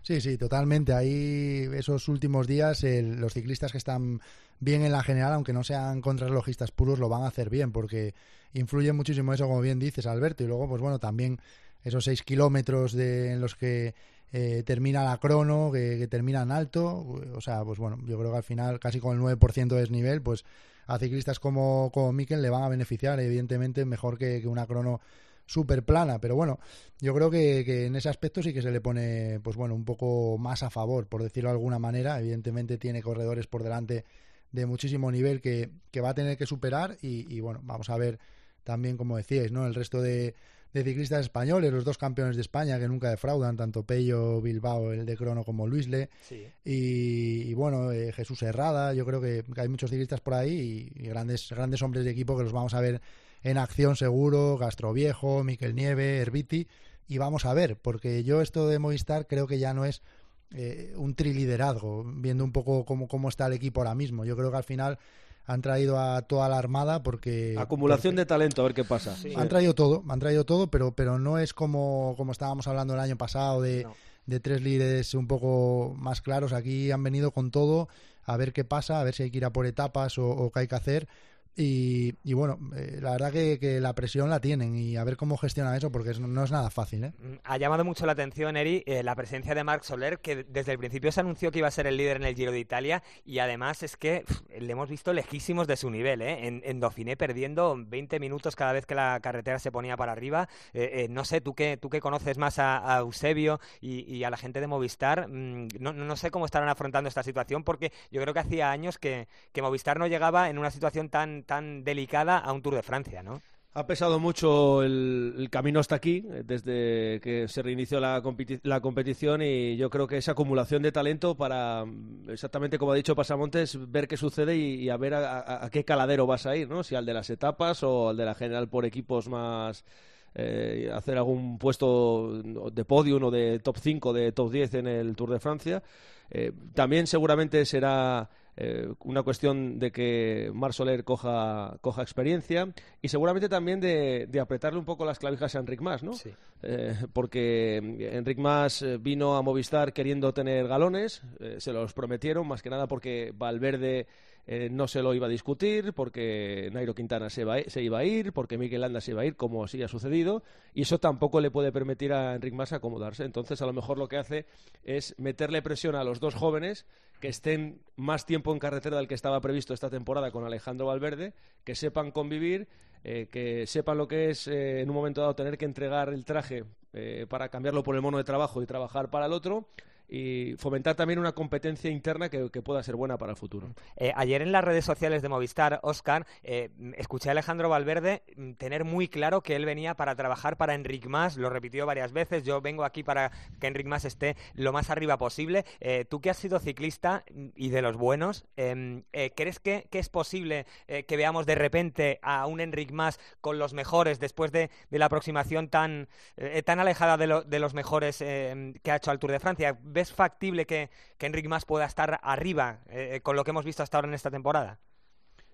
Sí, sí, totalmente. Ahí esos últimos días el- los ciclistas que están bien en la general, aunque no sean contrarrelojistas puros, lo van a hacer bien porque influye muchísimo eso, como bien dices, Alberto. Y luego, pues bueno, también esos seis kilómetros de, en los que eh, termina la crono, que, que termina en alto. O sea, pues bueno, yo creo que al final casi con el 9% de desnivel, pues a ciclistas como, como Mikel le van a beneficiar, evidentemente, mejor que, que una crono súper plana, pero bueno, yo creo que, en ese aspecto sí que se le pone, pues bueno, un poco más a favor, por decirlo de alguna manera. Evidentemente tiene corredores por delante de muchísimo nivel que, que va a tener que superar y, y, bueno, vamos a ver también, como decíais, ¿no? El resto de, de ciclistas españoles, los dos campeones de España que nunca defraudan, tanto Pello Bilbao, el de crono, como Luisle. Sí. Y, y bueno, eh, Jesús Herrada, yo creo que, que hay muchos ciclistas por ahí y, y grandes, grandes hombres de equipo que los vamos a ver en acción seguro, Castroviejo, Miquel Nieve, Herbiti, y vamos a ver, porque yo esto de Movistar creo que ya no es eh, un triliderazgo, viendo un poco cómo, cómo está el equipo ahora mismo. Yo creo que al final han traído a toda la armada porque... Acumulación de talento, a ver qué pasa. Han traído todo, han traído todo, pero, pero no es como, como estábamos hablando el año pasado de, de tres líderes un poco más claros. Aquí han venido con todo a ver qué pasa, a ver si hay que ir a por etapas o, o qué hay que hacer. Y, y bueno, eh, la verdad que, que la presión la tienen y a ver cómo gestionan eso porque no es nada fácil. ¿eh? Mm, Ha llamado mucho la atención, Eri, eh, la presencia de Marc Soler, que desde el principio se anunció que iba a ser el líder en el Giro de Italia y además es que le hemos visto lejísimos de su nivel, ¿eh? En, en Dauphiné perdiendo 20 minutos cada vez que la carretera se ponía para arriba. Eh, no sé, tú que, tú que conoces más a, a Eusebio y, a la gente de Movistar, mm, no, no sé cómo estarán afrontando esta situación porque yo creo que hacía años que, que Movistar no llegaba en una situación tan, delicada a un Tour de Francia, ¿no? Ha pesado mucho el, camino hasta aquí, eh, desde que se reinició la, competi- la competición y yo creo que esa acumulación de talento para, mm, exactamente como ha dicho Pasamontes, ver qué sucede y, a ver a, a- a qué caladero vas a ir, ¿no? Si al de las etapas o al de la general por equipos más... eh, hacer algún puesto de podium o de top 5, de top 10 en el Tour de Francia. Eh, también seguramente será eh, una cuestión de que Mar Soler coja, coja experiencia y seguramente también de, de apretarle un poco las clavijas a Enric Mas, ¿no? Eh, porque Enric Mas eh, vino a Movistar queriendo tener galones, eh, se los prometieron, más que nada porque Valverde eh, no se lo iba a discutir, porque Nairo Quintana se, va, se iba a ir, porque Mikel Landa se iba a ir, como así ha sucedido, y eso tampoco le puede permitir a Enric Mas acomodarse. Entonces, a lo mejor lo que hace es meterle presión a los dos jóvenes que estén más tiempo en carretera del que estaba previsto esta temporada con Alejandro Valverde, que sepan convivir, eh, que sepan lo que es eh, en un momento dado tener que entregar el traje eh, para cambiarlo por el mono de trabajo y trabajar para el otro y fomentar también una competencia interna que, que pueda ser buena para el futuro. Eh, ayer en las redes sociales de Movistar, Oscar, eh, escuché a Alejandro Valverde mm, tener muy claro que él venía para trabajar para Enric Mas, lo repitió varias veces, yo vengo aquí para que Enric Mas esté lo más arriba posible. Eh, tú que has sido ciclista mm, y de los buenos, em, ¿crees que, que es posible que veamos de repente a un Enric Mas con los mejores después de, de la aproximación tan, tan alejada de, lo- de los mejores eh, que ha hecho al Tour de Francia? ¿Ves factible que, que Enric Mas pueda estar arriba eh, con lo que hemos visto hasta ahora en esta temporada?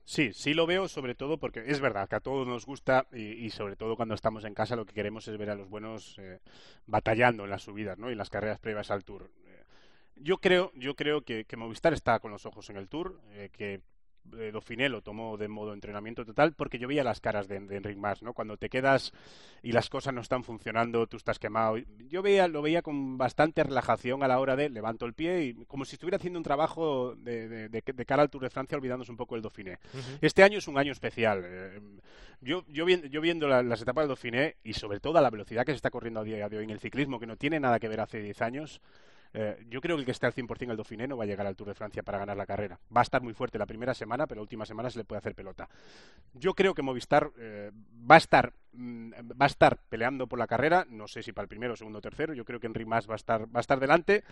Sí, sí lo veo, sobre todo porque es verdad que a todos nos gusta y, sobre todo cuando estamos en casa lo que queremos es ver a los buenos eh, batallando en las subidas, ¿no? Y las carreras previas al Tour. Eh, yo creo, yo creo que, Movistar está con los ojos en el Tour, eh, que eh, Dauphiné lo tomó de modo entrenamiento total porque yo veía las caras de, de Enric Mas, ¿no? Cuando te quedas y las cosas no están funcionando, tú estás quemado. Yo veía, lo veía con bastante relajación a la hora de levanto el pie y como si estuviera haciendo un trabajo de, de- de- de cara al Tour de Francia olvidándose un poco el Dauphiné. Este año es un año especial. Eh, Yo, yo, yo viendo la- las etapas del Dauphiné y sobre todo a la velocidad que se está corriendo a día de hoy en el ciclismo, que no tiene nada que ver hace 10 años, eh, yo creo que el que esté al 100% el Dauphiné no va a llegar al Tour de Francia para ganar la carrera. Va a estar muy fuerte la primera semana, pero la última semana se le puede hacer pelota. Yo creo que Movistar eh, va a estar mm, va a estar peleando por la carrera, no sé si para el primero, segundo o tercero, yo creo que Enric Mas va a estar va a estar delante.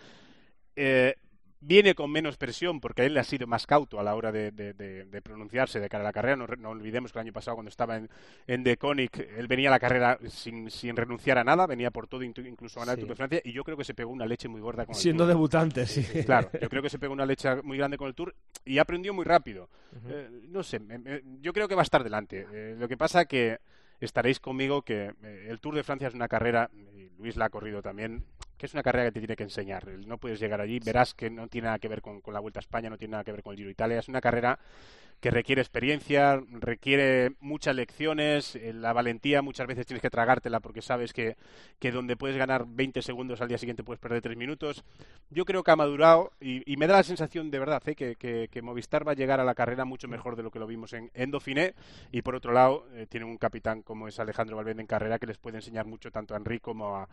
Eh, viene con menos presión porque él ha sido más cauto a la hora de, de- de- de pronunciarse de cara a la carrera. No, no olvidemos que el año pasado cuando estaba en, en The Conic, él venía a la carrera sin, sin renunciar a nada, venía por todo, incluso a ganar el. Tour de Francia, y yo creo que se pegó una leche muy gorda con el Siendo Tour. debutante, sí. Claro, yo creo que se pegó una leche muy grande con el Tour y aprendió muy rápido. Eh, no sé, me- me- yo creo que va a estar delante. Eh, lo que pasa que estaréis conmigo que eh, el Tour de Francia es una carrera, y Luis la ha corrido también, que es una carrera que te tiene que enseñar. No puedes llegar allí, verás que no tiene nada que ver con, con la Vuelta a España, no tiene nada que ver con el Giro de Italia. Es una carrera que requiere experiencia, requiere muchas lecciones, eh, la valentía muchas veces tienes que tragártela porque sabes que, que donde puedes ganar 20 segundos al día siguiente puedes perder 3 minutos. Yo creo que ha madurado y, y me da la sensación de verdad eh, que, que- que Movistar va a llegar a la carrera mucho mejor de lo que lo vimos en, en Dauphiné y por otro lado eh, tiene un capitán como es Alejandro Valverde en carrera que les puede enseñar mucho tanto a Enrique como a,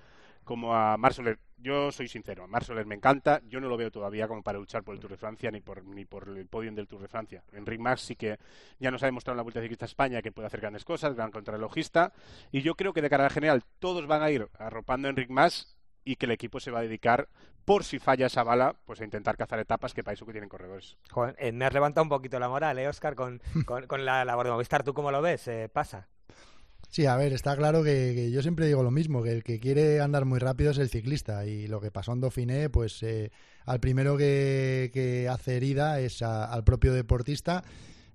como a Marc Soler. Yo soy sincero, a Marc Soler me encanta, yo no lo veo todavía como para luchar por el Tour de Francia ni por, ni por el podio del Tour de Francia. Enric Max sí que ya nos ha demostrado en la Vuelta Ciclista a España que puede hacer grandes cosas, gran contrarrelojista, y yo creo que de cara general todos van a ir arropando a Enric Mas y que el equipo se va a dedicar, por si falla esa bala, pues a intentar cazar etapas que para eso que tienen corredores. Joder, eh, me has levantado un poquito la moral, ¿eh, Oscar? Con, con, con la labor de Movistar. ¿Tú cómo lo ves? Eh, pasa. Sí, a ver, está claro que, yo siempre digo lo mismo, que el que quiere andar muy rápido es el ciclista y lo que pasó en Dauphiné, pues eh, al primero que, que hace herida es a- al propio deportista.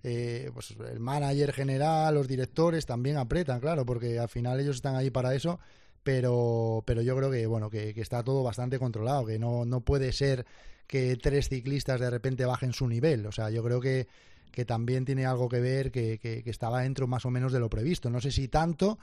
Eh, pues el manager general, los directores también apretan, claro, porque al final ellos están ahí para eso, pero, pero yo creo que bueno, que está todo bastante controlado, que no, no puede ser que tres ciclistas de repente bajen su nivel. O sea, yo creo que, que también tiene algo que ver que, que- que estaba dentro más o menos de lo previsto. No sé si tanto,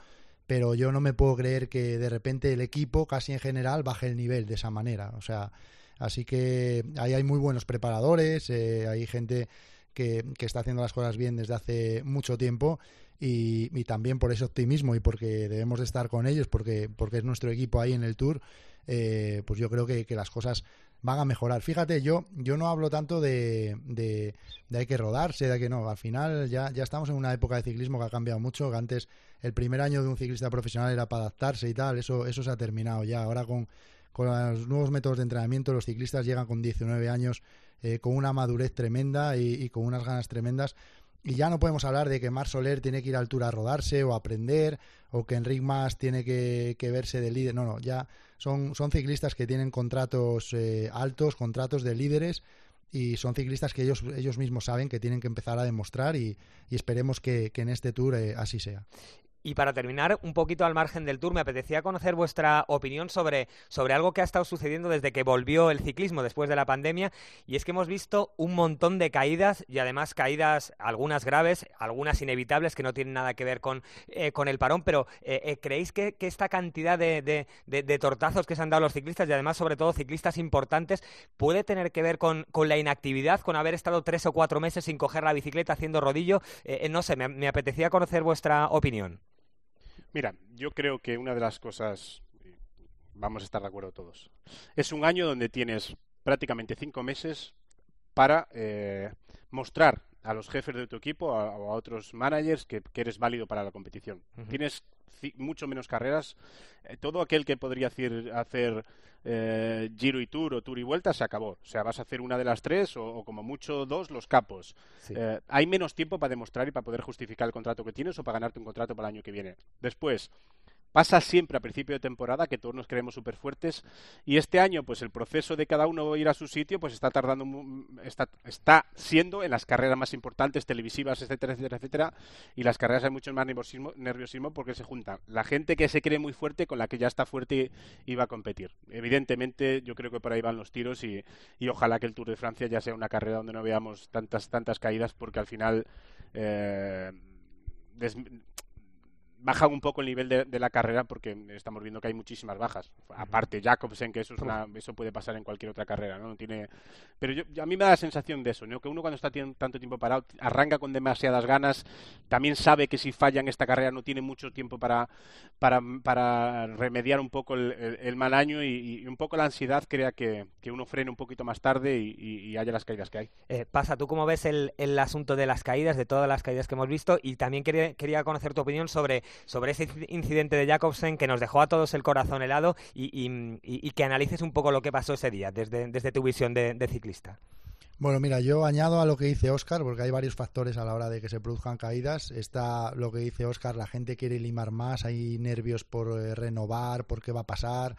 pero yo no me puedo creer que de repente el equipo, casi en general, baje el nivel de esa manera. O sea, así que ahí hay muy buenos preparadores, eh, hay gente que, que está haciendo las cosas bien desde hace mucho tiempo. Y, y también por ese optimismo y porque debemos de estar con ellos, porque, porque es nuestro equipo ahí en el Tour, eh, pues yo creo que, que las cosas van a mejorar. Fíjate, yo, yo no hablo tanto de, de, de hay que rodarse, de que no. Al final ya, ya estamos en una época de ciclismo que ha cambiado mucho, que antes el primer año de un ciclista profesional era para adaptarse y tal, eso, eso se ha terminado ya. Ahora con, con los nuevos métodos de entrenamiento, los ciclistas llegan con 19 años eh, con una madurez tremenda y, y con unas ganas tremendas. Y ya no podemos hablar de que Mar Soler tiene que ir al Tour a rodarse o a aprender, o que Enric Mas tiene que, verse de líder. No, no, ya son, son ciclistas que tienen contratos eh, altos, contratos de líderes, y son ciclistas que ellos, ellos mismos saben que tienen que empezar a demostrar y, y esperemos que, que en este Tour eh, así sea. Y para terminar, un poquito al margen del tour, me apetecía conocer vuestra opinión sobre, sobre algo que ha estado sucediendo desde que volvió el ciclismo después de la pandemia, y es que hemos visto un montón de caídas, y además caídas, algunas graves, algunas inevitables, que no tienen nada que ver con, eh, con el parón, pero eh, eh, ¿creéis que, que esta cantidad de, de- de- tortazos que se han dado los ciclistas, y además sobre todo ciclistas importantes, puede tener que ver con, con la inactividad, con haber estado tres o cuatro meses sin coger la bicicleta haciendo rodillo? Eh, eh, no sé, me apetecía conocer vuestra opinión. Mira, yo creo que una de las cosas vamos a estar de acuerdo todos. Es un año donde tienes prácticamente cinco meses para eh, mostrar a los jefes de tu equipo a- o a otros managers que, que eres válido para la competición. Tienes mucho menos carreras. Eh, todo aquel que podría hacer, hacer eh, Giro y Tour o Tour y Vuelta se acabó. O sea, vas a hacer una de las tres o, o como mucho dos los capos. Sí. Eh, hay menos tiempo para demostrar y para poder justificar el contrato que tienes o para ganarte un contrato para el año que viene. Después, pasa siempre a principio de temporada que todos nos creemos súper fuertes y este año pues el proceso de cada uno ir a su sitio pues está tardando está, está siendo en las carreras más importantes televisivas etcétera etcétera etcétera y las carreras hay mucho más nerviosismo, porque se juntan la gente que se cree muy fuerte con la que ya está fuerte y va a competir. Evidentemente yo creo que por ahí van los tiros y, y ojalá que el Tour de Francia ya sea una carrera donde no veamos tantas tantas caídas porque al final eh, baja un poco el nivel de, de la carrera porque estamos viendo que hay muchísimas bajas. Aparte Jacobsen, que eso es una, eso puede pasar en cualquier otra carrera, ¿no? No tiene pero yo, a mí me da la sensación de eso, ¿no? Que uno cuando está tanto tiempo parado arranca con demasiadas ganas, también sabe que si falla en esta carrera no tiene mucho tiempo para para, para remediar un poco el, el- el mal año y, y un poco la ansiedad crea que, que uno frene un poquito más tarde y haya las caídas que hay. Eh, pasa, ¿tú cómo ves el, el asunto de las caídas, de todas las caídas que hemos visto? Y también quería, quería conocer tu opinión sobre, sobre ese inci- incidente de Jacobsen que nos dejó a todos el corazón helado y, y- y- que analices un poco lo que pasó ese día desde, desde tu visión de, de ciclista. Bueno, mira, yo añado a lo que dice Oscar, porque hay varios factores a la hora de que se produzcan caídas. Está lo que dice Oscar, la gente quiere limar más, hay nervios por eh, renovar, por qué va a pasar,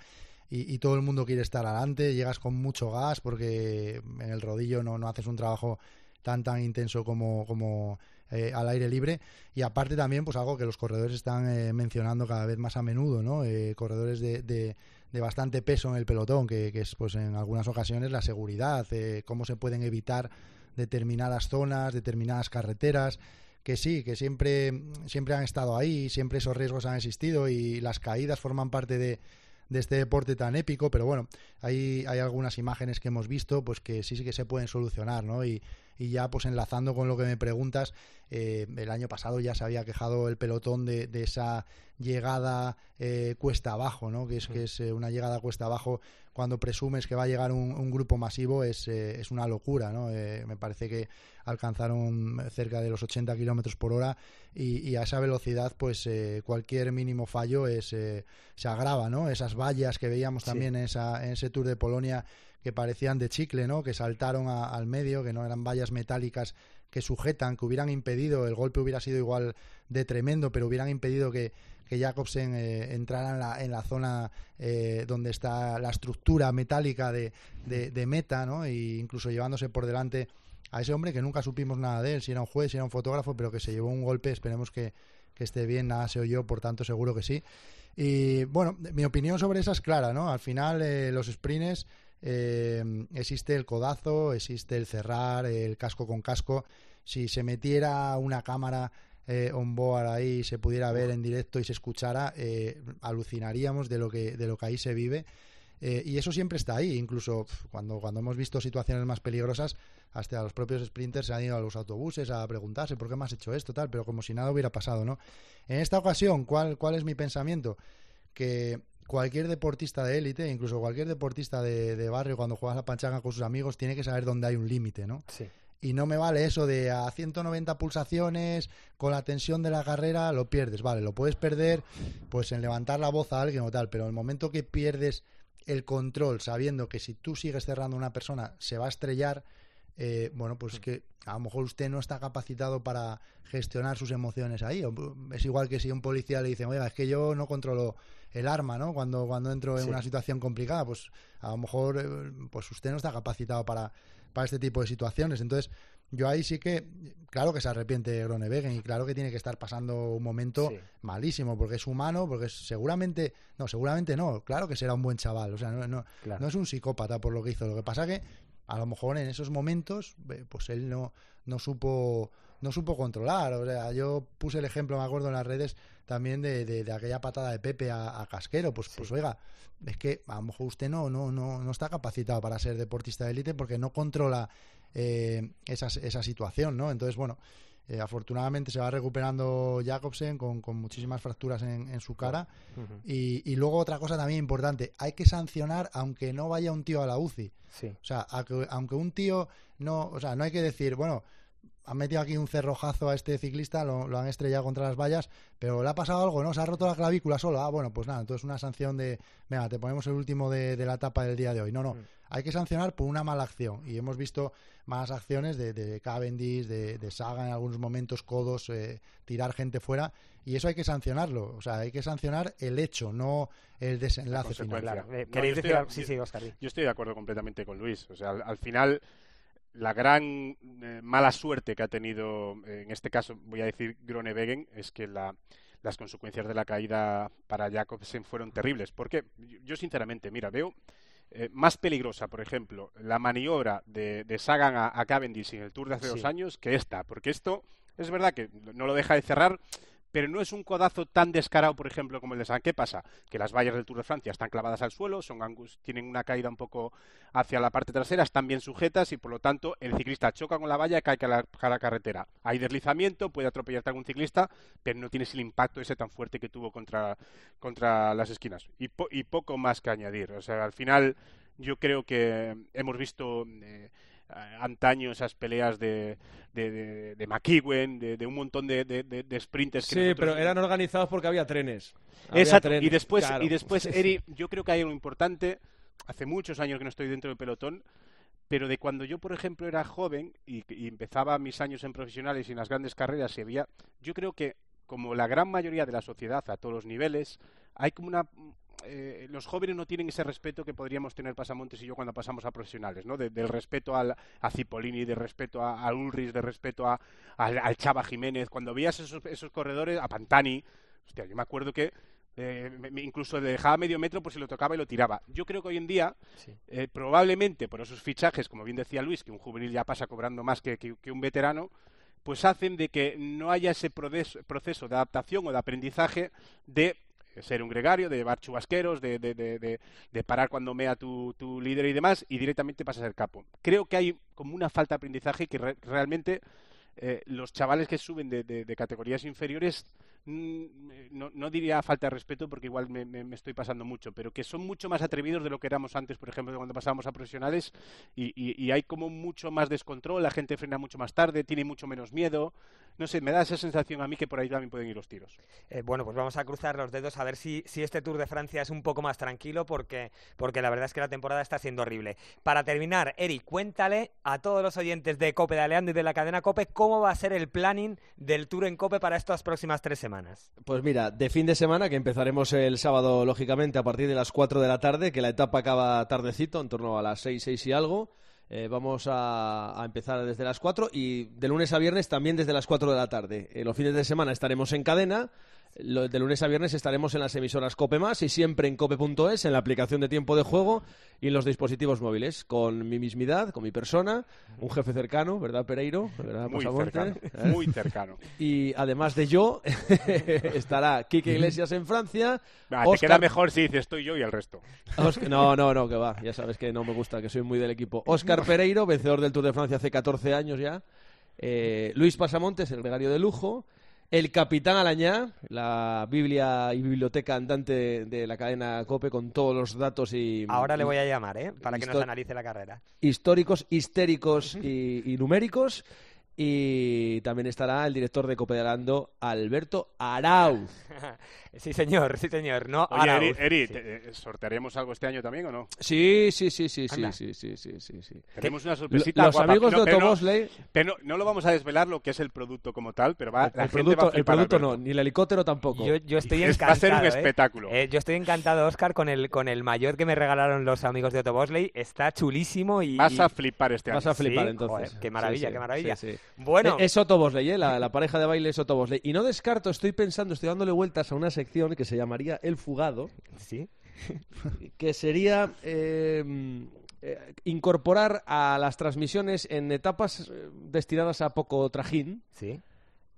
y, y todo el mundo quiere estar adelante, llegas con mucho gas porque en el rodillo no, no haces un trabajo tan tan intenso como, como eh, al aire libre. Y aparte también pues algo que los corredores están eh, mencionando cada vez más a menudo no Eh, corredores de, de, bastante peso en el pelotón que, que es pues en algunas ocasiones la seguridad eh, cómo se pueden evitar determinadas zonas determinadas carreteras que sí, que siempre, siempre han estado ahí, siempre esos riesgos han existido y las caídas forman parte de, de este deporte tan épico, pero bueno, hay, hay algunas imágenes que hemos visto pues que sí, sí que se pueden solucionar, ¿no? Y, y ya pues enlazando con lo que me preguntas, eh, el año pasado ya se había quejado el pelotón de, de esa llegada eh, cuesta abajo, ¿no? Que es, que es eh, una llegada cuesta abajo cuando presumes que va a llegar un, un grupo masivo es, eh, es una locura, ¿no? Eh, me parece que alcanzaron cerca de los 80 kilómetros por hora y, y a esa velocidad, pues eh, cualquier mínimo fallo es, se agrava, ¿no? Esas vallas que veíamos Sí. también en, esa, en ese Tour de Polonia que parecían de chicle, ¿no? Que saltaron a- al medio, que no eran vallas metálicas que sujetan, que hubieran impedido, el golpe hubiera sido igual de tremendo, pero hubieran impedido que, que Jacobsen eh, entrara en la, la zona eh, donde está la estructura metálica de, de, de meta, ¿no? E incluso llevándose por delante a ese hombre que nunca supimos nada de él, si era un juez, si era un fotógrafo, pero que se llevó un golpe, esperemos que, que esté bien, nada se oyó, por tanto seguro que sí. Y bueno, mi opinión sobre esa es clara, ¿no? Al final eh, los sprints eh, existe el codazo, existe el cerrar, el casco con casco. Si se metiera una cámara eh, on board ahí, se pudiera ver en directo y se escuchara, eh, alucinaríamos de lo que de lo que ahí se vive. Eh, y eso siempre está ahí, incluso cuando, cuando hemos visto situaciones más peligrosas, hasta los propios sprinters se han ido a los autobuses a preguntarse por qué me has hecho esto, tal, pero como si nada hubiera pasado, ¿no? En esta ocasión, ¿cuál, cuál es mi pensamiento? Que cualquier deportista de élite, incluso cualquier deportista de, de barrio, cuando juegas a panchanga con sus amigos, tiene que saber dónde hay un límite, ¿no? Sí. Y no me vale eso de a 190 pulsaciones, con la tensión de la carrera, lo pierdes. Vale, lo puedes perder pues en levantar la voz a alguien o tal, pero en el momento que pierdes el control, sabiendo que si tú sigues cerrando a una persona se va a estrellar, eh, bueno, pues es que a lo mejor usted no está capacitado para gestionar sus emociones ahí. O, Es igual que si un policía le dice, oiga, es que yo no controlo el arma, ¿no? Cuando, cuando entro en Sí. una situación complicada, pues a lo mejor eh, pues usted no está capacitado para, para este tipo de situaciones. Entonces, yo ahí sí que, claro que se arrepiente Gronewegen y claro que tiene que estar pasando un momento Sí. malísimo, porque es humano, porque es- seguramente, no, seguramente no, claro que será un buen chaval, o sea, no, no, Claro. no es un psicópata por lo que hizo, lo que pasa que a lo mejor en esos momentos, pues él no, no supo no supo controlar, o sea, yo puse el ejemplo, me acuerdo en las redes también de, de- de aquella patada de Pepe a, a Casquero, pues, pues oiga, es que a lo mejor usted no, no, no, no está capacitado para ser deportista de élite porque no controla eh, esa, esa situación, ¿no? Entonces, bueno, Eh, afortunadamente se va recuperando Jacobsen con, con muchísimas fracturas en, en su cara. y, y luego otra cosa también importante, hay que sancionar aunque no vaya un tío a la UCI. Sí. O sea, aunque, aunque un tío no, o sea, no hay que decir, bueno, han metido aquí un cerrojazo a este ciclista, lo, lo han estrellado contra las vallas, pero le ha pasado algo, ¿no? Se ha roto la clavícula solo. Ah, bueno, pues nada, entonces una sanción de, venga, te ponemos el último de, de la etapa del día de hoy. No, no, hay que sancionar por una mala acción. Y hemos visto malas acciones de, de Cavendish, de, de Saga en algunos momentos, codos, eh, tirar gente fuera. Y eso hay que sancionarlo. O sea, hay que sancionar el hecho, no el desenlace final. consecuencia. Eh, No, ¿queréis yo decir estoy-? Sí, sí, Óscar, di. Yo estoy de acuerdo completamente con Luis. O sea, al, al final, la gran eh, mala suerte que ha tenido, eh, en este caso voy a decir Gronewegen, es que la- las consecuencias de la caída para Jacobsen fueron terribles. Porque yo, yo, sinceramente, mira, veo eh, más peligrosa, por ejemplo, la maniobra de, de Sagan a, a Cavendish en el Tour de hace Sí. dos años que esta. Porque esto es verdad que no lo deja de cerrar, pero no es un codazo tan descarado, por ejemplo, como el de Sagan. ¿Qué pasa? Que las vallas del Tour de Francia están clavadas al suelo, son angus, tienen una caída un poco hacia la parte trasera, están bien sujetas y por lo tanto el ciclista choca con la valla y cae a la, carretera. Hay deslizamiento, puede atropellarte a algún ciclista, pero no tienes el impacto ese tan fuerte que tuvo contra, contra las esquinas. Y, po- y poco más que añadir. O sea, al final yo creo que hemos visto eh, antaño esas peleas de, de, de, de McEwen, de, de un montón de, de, sprinters que Sí, nosotros- pero eran organizados porque había trenes. Había Exacto. trenes, Y después, claro. y después. Eri, yo creo que hay algo importante. Hace muchos años que no estoy dentro del pelotón, pero de cuando yo, por ejemplo, era joven y, y empezaba mis años en profesionales y en las grandes carreras, y había, yo creo que como la gran mayoría de la sociedad a todos los niveles, hay como una eh, los jóvenes no tienen ese respeto que podríamos tener Pasamontes y yo cuando pasamos a profesionales, ¿no? De- del respeto al, a Cipollini, de respeto a, a Ulrich, de respeto a, al, al Chava Jiménez. Cuando veías esos, esos corredores, a Pantani, hostia, yo me acuerdo que eh, incluso le dejaba medio metro por si lo tocaba y lo tiraba. Yo creo que hoy en día, eh, probablemente por esos fichajes, como bien decía Luis, que un juvenil ya pasa cobrando más que, que- que un veterano, pues hacen de que no haya ese proceso de adaptación o de aprendizaje de ser un gregario, de llevar chubasqueros, de, de, de, de- parar cuando mea tu, tu líder y demás, y directamente pasas a ser capo. Creo que hay como una falta de aprendizaje que re- realmente eh, los chavales que suben de, categorías inferiores, no, no diría falta de respeto porque igual me, estoy pasando mucho, pero que son mucho más atrevidos de lo que éramos antes, por ejemplo, cuando pasábamos a profesionales, y, hay como mucho más descontrol, la gente frena mucho más tarde, tiene mucho menos miedo. No sé, me da esa sensación a mí que por ahí también pueden ir los tiros. Eh, bueno, pues vamos a cruzar los dedos a ver si, si este Tour de Francia es un poco más tranquilo, porque, porque la verdad es que la temporada está siendo horrible. Para terminar, Eri, cuéntale a todos los oyentes de Cope de Aleando y de la cadena Cope cómo va a ser el planning del Tour en Cope para estas próximas tres semanas. Pues mira, de fin de semana, que empezaremos el sábado, lógicamente, a partir de las 4 de la tarde, que la etapa acaba tardecito, en torno a las 6, 6 y algo. Eh, vamos a, empezar desde las 4 y de lunes a viernes también desde las 4 de la tarde. Eh, los fines de semana estaremos en cadena. De lunes a viernes estaremos en las emisoras Cope Más y siempre en cope.es, en la aplicación de tiempo de juego y en los dispositivos móviles, con mi mismidad, con mi persona, un jefe cercano, ¿verdad, Pereiro? ¿Verdad, Muy cercano, ¿Eh? muy cercano. Y además de yo, estará Quique Iglesias en Francia. Ah, te queda mejor si dices estoy yo y el resto. Oscar- No, no, no, que va. Ya sabes que no me gusta, que soy muy del equipo. Óscar Pereiro, vencedor del Tour de Francia hace 14 años ya. Eh, Luis Pasamontes, el gregario de lujo. El Capitán Alañá, la Biblia y biblioteca andante de la cadena COPE con todos los datos y... Ahora le voy a llamar, ¿eh? Para que nos analice la carrera. históricos, histéricos y, y numéricos. Y también estará el director de Cope de Alando, Alberto Arauz. sí, señor, sí, señor. No, Oye, Eri, Arauz. Eri, Sí. ¿te- eh, ¿sortearemos algo este año también o no? Sí, sí, sí, sí, sí, sí, sí, sí, sí, sí. Tenemos una sorpresita Los guapa. amigos No, de pero Otto no- Bosley... Pero no, no lo vamos a desvelar lo que es el producto como tal, pero va, la El gente producto, va a el producto Alberto. no, ni el helicóptero tampoco. Yo, yo estoy Es- encantado. va a ser un ¿eh? espectáculo. Eh, yo estoy encantado, Oscar, con el, con el mayor que me regalaron los amigos de Otto Bosley. Está chulísimo y. Vas y- a flipar este año. Vas a flipar Sí, entonces. joder, qué maravilla, Sí, sí, qué maravilla. sí, sí. Bueno. Eh, Es Otto Bosley, ¿eh? la, la pareja de baile es Otto Bosley. Y no descarto, estoy pensando, estoy dándole vueltas a una sección que se llamaría El Fugado. Sí. que sería eh, eh, incorporar a las transmisiones en etapas eh, destinadas a poco trajín. Sí.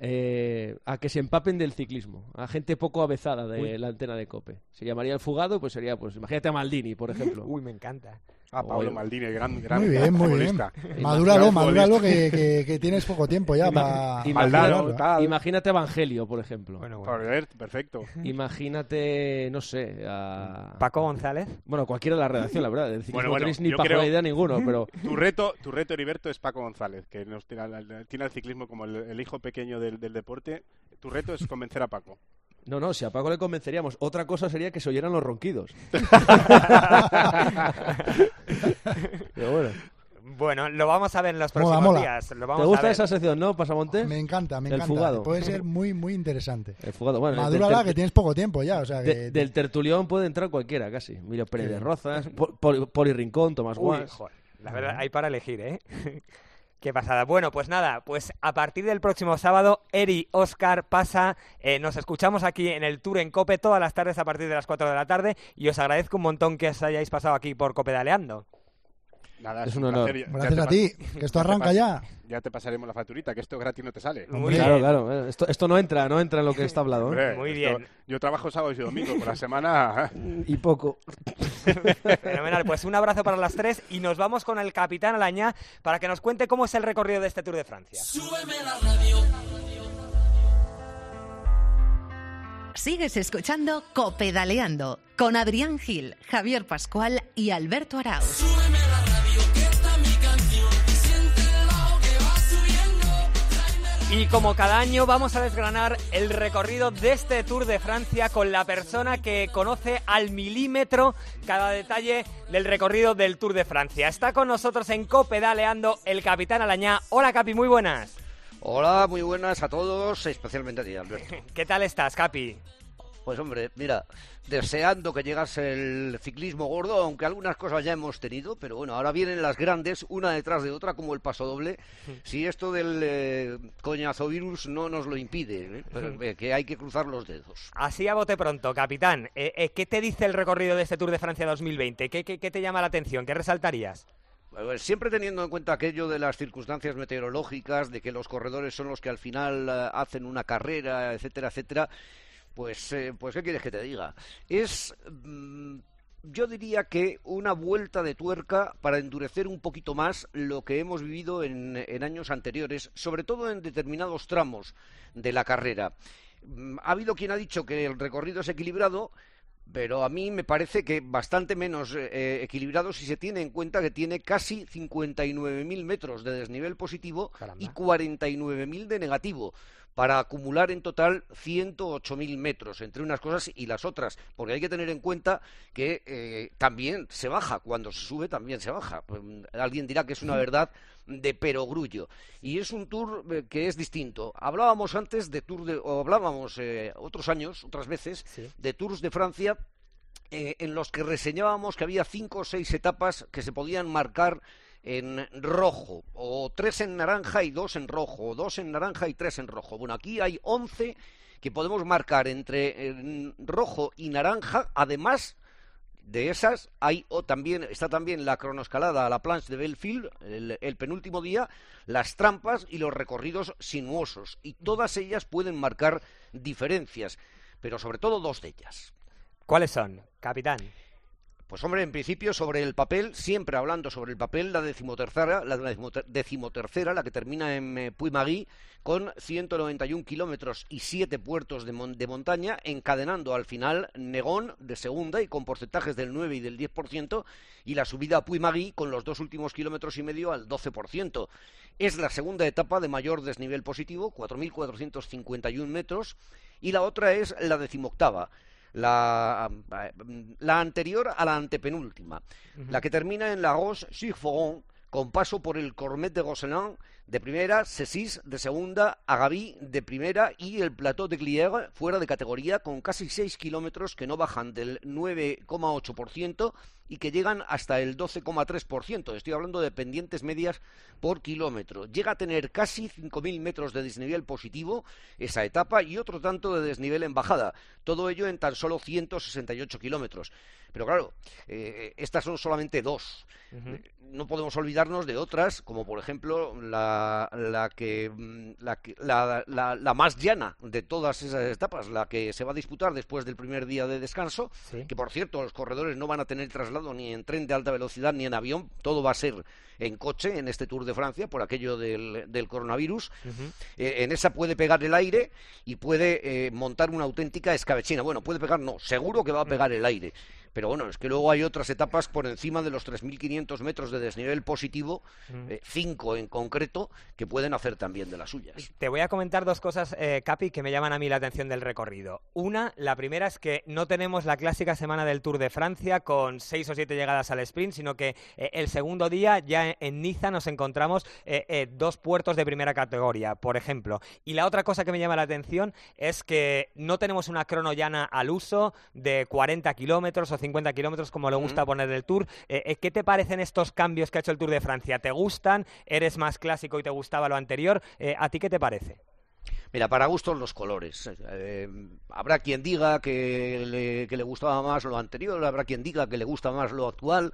eh, a que se empapen del ciclismo, a gente poco avezada de Uy. la antena de Cope. Se llamaría el fugado, pues sería, pues imagínate a Maldini, por ejemplo. Uy, me encanta. Ah, Pablo O- Maldini, gran, gran Muy bien, muy bien. Madúralo, madúralo, que, que- que tienes poco tiempo ya para... Imagina- tal. Imagínate Evangelio, por ejemplo. Joder, perfecto. Imagínate, no sé, a... Paco González. Bueno, cualquiera de la redacción, la verdad. Del ciclismo Bueno, bueno, tenéis ni la idea ninguno, pero... Tu reto, tu reto, Heriberto, es Paco González, que nos tiene, al- tiene al ciclismo como el, el hijo pequeño del, del deporte. Tu reto es convencer a Paco. No, no, si a Paco le convenceríamos. Otra cosa sería que se oyeran los ronquidos. Pero bueno. Bueno, lo vamos a ver en los próximos mola. días. Lo ¿Te a gusta ver. esa sección, no, Pasamonte? Me encanta, me El encanta. fugado. Puede ser muy, muy interesante. El fugado, bueno. ter- que tienes poco tiempo ya, o sea que... de- del tertulión puede entrar cualquiera, casi. Mira, Pérez de. Rozas, Pol- Poli, Poli Rincón, Tomás Guas. joder, la verdad, hay para elegir, ¿eh? Qué pasada. Bueno, pues nada, pues a partir del próximo sábado, Eri, Oscar, pasa, eh, nos escuchamos aquí en el Tour en Cope todas las tardes a partir de las 4 de la tarde y os agradezco un montón que os hayáis pasado aquí por Copedaleando. Nada, Es un un honor. placer. Gracias te a ti, que esto arranca ya. Ya te pasaremos la facturita, que esto gratis no te sale. Muy claro, bien. claro. eh, Esto, esto no entra, no entra en lo que está hablado. ¿eh? Hombre, Muy esto- bien. Yo trabajo sábados y domingos por la semana. Y poco. Fenomenal, pues un abrazo para las tres y nos vamos con el capitán Alañá para que nos cuente cómo es el recorrido de este Tour de Francia. Sigues escuchando Copedaleando con Adrián Gil, Javier Pascual y Alberto Arauz. Y como cada año vamos a desgranar el recorrido de este Tour de Francia con la persona que conoce al milímetro cada detalle del recorrido del Tour de Francia. Está con nosotros en Copedaleando el capitán Alañá. Hola Capi, muy buenas. Hola, muy buenas a todos, especialmente a ti, Alberto. ¿Qué tal estás, Capi? Pues hombre, mira, deseando que llegase el ciclismo gordo, aunque algunas cosas ya hemos tenido, pero bueno, ahora vienen las grandes, una detrás de otra, como el paso doble. Si esto del eh, coñazo virus no nos lo impide, ¿eh? Pero, eh, que hay que cruzar los dedos. Así a bote pronto, capitán. eh, eh, ¿Qué te dice el recorrido de este Tour de Francia 2020? ¿Qué, qué, qué te llama la atención? ¿Qué resaltarías? A ver, siempre teniendo en cuenta aquello de las circunstancias meteorológicas, de que los corredores son los que al final eh, hacen una carrera, etcétera, etcétera, pues, eh, pues ¿qué quieres que te diga? Es, mm, yo diría que una vuelta de tuerca para endurecer un poquito más lo que hemos vivido en, en años anteriores, sobre todo en determinados tramos de la carrera. Mm, Ha habido quien ha dicho que el recorrido es equilibrado, pero a mí me parece que bastante menos eh, equilibrado si se tiene en cuenta que tiene casi 59.000 metros de desnivel positivo y 49.000 de negativo para acumular en total 108.000 metros entre unas cosas y las otras, porque hay que tener en cuenta que eh, también se baja, cuando se sube también se baja. Mm, Alguien dirá que es una verdad de perogrullo. Y es un tour eh, que es distinto. Hablábamos antes de tour de, o hablábamos eh, otros años, otras veces, de tours de Francia eh, en los que reseñábamos que había cinco o seis etapas que se podían marcar en rojo, o tres en naranja y dos en rojo, o dos en naranja y tres en rojo. Bueno, aquí hay once que podemos marcar entre rojo y naranja, además de esas hay o también está también la cronoescalada a la planche de Belfield el, el penúltimo día, las trampas y los recorridos sinuosos y todas ellas pueden marcar diferencias, pero sobre todo dos de ellas. ¿Cuáles son, capitán? Pues hombre, en principio sobre el papel, siempre hablando sobre el papel, la decimotercera, la decimoter- decimotercera, la que termina en eh, Puy-Magui, con 191 kilómetros y 7 puertos de, mon- de montaña, encadenando al final Negón de segunda y con porcentajes del 9 y del 10%, y la subida a Puy-Magui con los dos últimos kilómetros y medio al 12%. Es la segunda etapa de mayor desnivel positivo, 4.451 metros, y la otra es la decimoctava la, la anterior a la antepenúltima, la que termina en la Roche-sur-Foron, con paso por el Cormet de Gosselin de primera, Cessis de segunda, Agaví de primera y el Plateau de Glières fuera de categoría con casi 6 kilómetros que no bajan del 9,8% y que llegan hasta el 12,3%. Estoy hablando de pendientes medias por kilómetro. Llega a tener casi 5.000 metros de desnivel positivo esa etapa y otro tanto de desnivel en bajada. Todo ello en tan solo 168 kilómetros. Pero claro, eh, estas son solamente dos. No podemos olvidarnos de otras, como por ejemplo la la, la que, mm, la, que- la- la- la más llana de todas esas etapas, la que se va a disputar después del primer día de descanso, que por cierto los corredores no van a tener traslado ni en tren de alta velocidad ni en avión, todo va a ser en coche en este Tour de Francia por aquello del, del coronavirus. Eh, en esa puede pegar el aire y puede eh, montar una auténtica escabechina. Bueno, puede pegar, no, seguro que va a pegar el aire. Pero bueno, es que luego hay otras etapas por encima de los 3.500 metros de desnivel positivo, Mm. eh, cinco en concreto, que pueden hacer también de las suyas. Te voy a comentar dos cosas, eh, Capi, que me llaman a mí la atención del recorrido. Una, la primera es que no tenemos la clásica semana del Tour de Francia con seis o siete llegadas al sprint, sino que eh, el segundo día ya en, en Niza nos encontramos eh, dos puertos de primera categoría, por ejemplo. Y la otra cosa que me llama la atención es que no tenemos una crono llana al uso de 40 kilómetros o 50 kilómetros como le gusta poner el Tour. Eh, eh, ¿Qué te parecen estos cambios que ha hecho el Tour de Francia? ¿Te gustan? ¿Eres más clásico y te gustaba lo anterior? Eh, ¿A ti qué te parece? Mira, para gustos los colores. Eh, habrá quien diga que le, que le gustaba más lo anterior, habrá quien diga que le gusta más lo actual.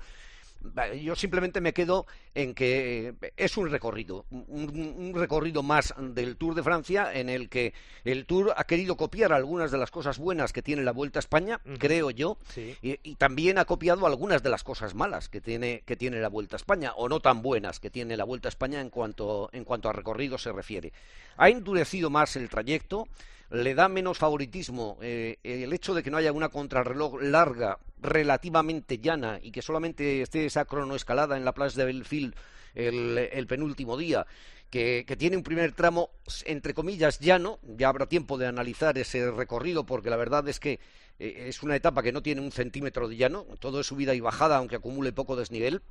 Yo simplemente me quedo en que eh, es un recorrido, un, un recorrido más del Tour de Francia en el que el Tour ha querido copiar algunas de las cosas buenas que tiene la Vuelta a España, creo yo, y, y también ha copiado algunas de las cosas malas que tiene, que tiene la Vuelta a España, o no tan buenas que tiene la Vuelta a España en cuanto, en cuanto a recorrido se refiere. Ha endurecido más el trayecto, le da menos favoritismo eh, el hecho de que no haya una contrarreloj larga, relativamente llana, y que solamente esté esa cronoescalada en la Place de Belfield el, el penúltimo día, que, que tiene un primer tramo, entre comillas, llano. Ya habrá tiempo de analizar ese recorrido, porque la verdad es que eh, es una etapa que no tiene un centímetro de llano, todo es subida y bajada, aunque acumule poco desnivel.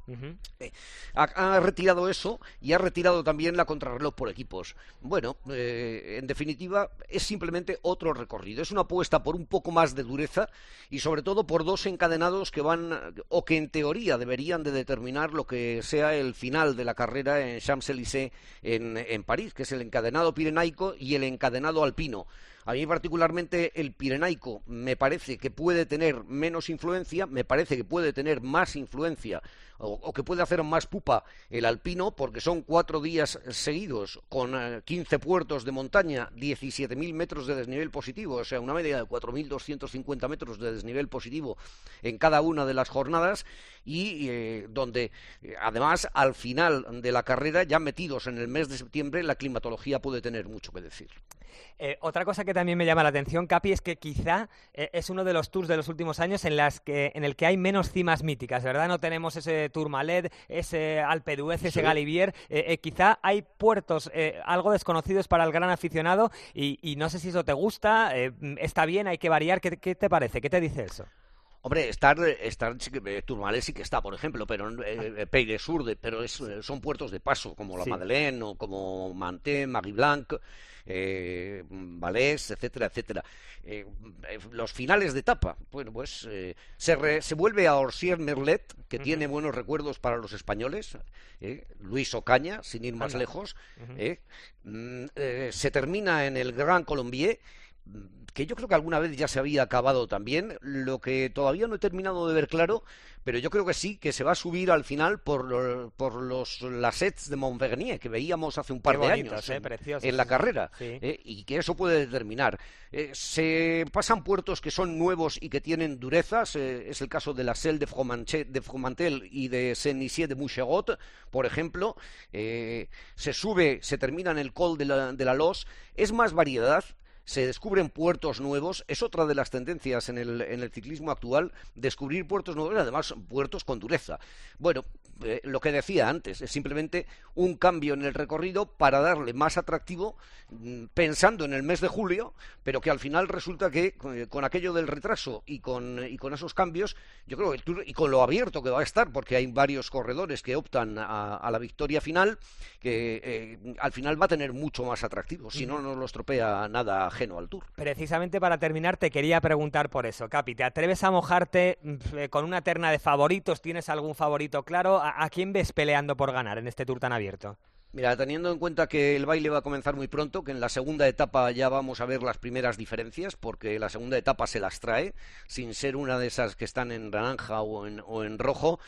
Eh, ha, ha retirado eso y ha retirado también la contrarreloj por equipos. Bueno, eh, en definitiva, es simplemente otro recorrido. Es una apuesta por un poco más de dureza y sobre todo por dos encadenados que van, o que en teoría deberían de determinar lo que sea el final de la carrera en Champs-Élysées en, en París, que es el encadenado pirenaico y el encadenado alpino. A mí particularmente el Pirenaico me parece que puede tener menos influencia, me parece que puede tener más influencia o, que puede hacer más pupa el alpino porque son cuatro días seguidos con eh, 15 puertos de montaña, 17.000 metros de desnivel positivo, o sea, una media de 4.250 metros de desnivel positivo en cada una de las jornadas y eh, donde eh, además al final de la carrera, ya metidos en el mes de septiembre, la climatología puede tener mucho que decir. Eh, otra cosa que también me llama la atención, Capi, es que quizá eh, es uno de los tours de los últimos años en, las que, en el que hay menos cimas míticas, ¿verdad? No tenemos ese Tourmalet, ese Alpe d'Huez, ese Sí. Galibier. Eh, eh, quizá hay puertos eh, algo desconocidos para el gran aficionado y, y no sé si eso te gusta, está bien, hay que variar. ¿Qué, qué te parece? ¿Qué te dice eso? Hombre, sí que, eh, Tourmalet sí que está, por ejemplo, pero eh, eh, Pays Surde, pero es, son puertos de paso, como la Sí. Madeleine o como Manté, Marie Blanc, eh, Valés, etcétera, etcétera. Eh, los finales de etapa, bueno, pues eh, se, re- se vuelve a Orsier Merlet, que tiene buenos recuerdos para los españoles, Luis Ocaña, sin ir más Anda. lejos, mm, se termina en el Grand Colombier, que yo creo que alguna vez ya se había acabado también, lo que todavía no he terminado de ver claro, pero yo creo que sí, que se va a subir al final por, por los Lasets de Montvernier, que veíamos hace un par de años eh, en, preciosos, en la sí. carrera, Sí. eh, y que eso puede determinar. Eh, se pasan puertos que son nuevos y que tienen durezas, es el caso de la Selle de, de Fromantel y de Saint-Nizier de Moucherotte, por ejemplo, se sube, se termina en el Col de la, de la Los, es más variedad, se descubren puertos nuevos, es otra de las tendencias en el, en el ciclismo actual, descubrir puertos nuevos y además puertos con dureza. Bueno, eh, lo que decía antes, es simplemente un cambio en el recorrido para darle más atractivo, mm, pensando en el mes de julio, pero que al final resulta que eh, con aquello del retraso y con, y con esos cambios, yo creo que el Tour, y con lo abierto que va a estar, porque hay varios corredores que optan a, a la victoria final, que eh, al final va a tener mucho más atractivo, si no, no lo estropea nada ajeno al Tour. Precisamente para terminar, te quería preguntar por eso, Capi. ¿Te atreves a mojarte mm, eh, con una terna de favoritos? ¿Tienes algún favorito claro? ¿A, a quién ves peleando por ganar en este Tour tan abierto? Mira, teniendo en cuenta que el baile va a comenzar muy pronto, que en la segunda etapa ya vamos a ver las primeras diferencias, porque la segunda etapa se las trae, sin ser una de esas que están en naranja o en, o en rojo,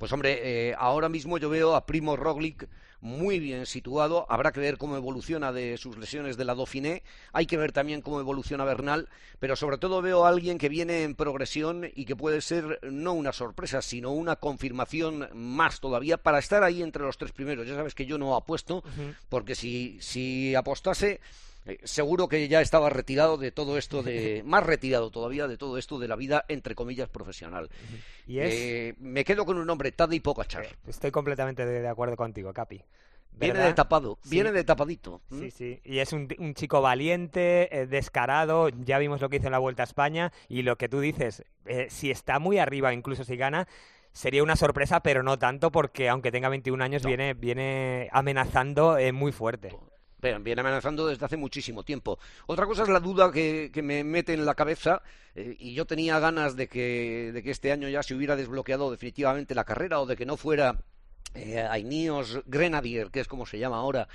Pues hombre, eh, ahora mismo yo veo a Primo Roglic muy bien situado. Habrá que ver cómo evoluciona de sus lesiones de la Dauphiné. Hay que ver también cómo evoluciona Bernal. Pero sobre todo veo a alguien que viene en progresión y que puede ser no una sorpresa, sino una confirmación más todavía para estar ahí entre los tres primeros. Ya sabes que yo no apuesto, porque si, si apostase eh, seguro que ya estaba retirado de todo esto de más retirado todavía de todo esto de la vida entre comillas profesional Y es- Eh, me quedo con un nombre Tadej Pogacar Estoy completamente de, acuerdo contigo, Capi. viene de tapado Sí. viene de tapadito Sí, sí. Y es un, un chico valiente, eh, descarado. Ya vimos lo que hizo en la Vuelta a España. Y lo que tú dices, eh, si está muy arriba, incluso si gana, sería una sorpresa, pero no tanto porque aunque tenga 21 años, viene, viene amenazando eh, muy fuerte. Viene amenazando desde hace muchísimo tiempo. Otra cosa es la duda que, que me mete en la cabeza, eh, y yo tenía ganas de que, de que este año ya se hubiera desbloqueado definitivamente la carrera o de que no fuera eh, Ainios Grenadier, que es como se llama ahora,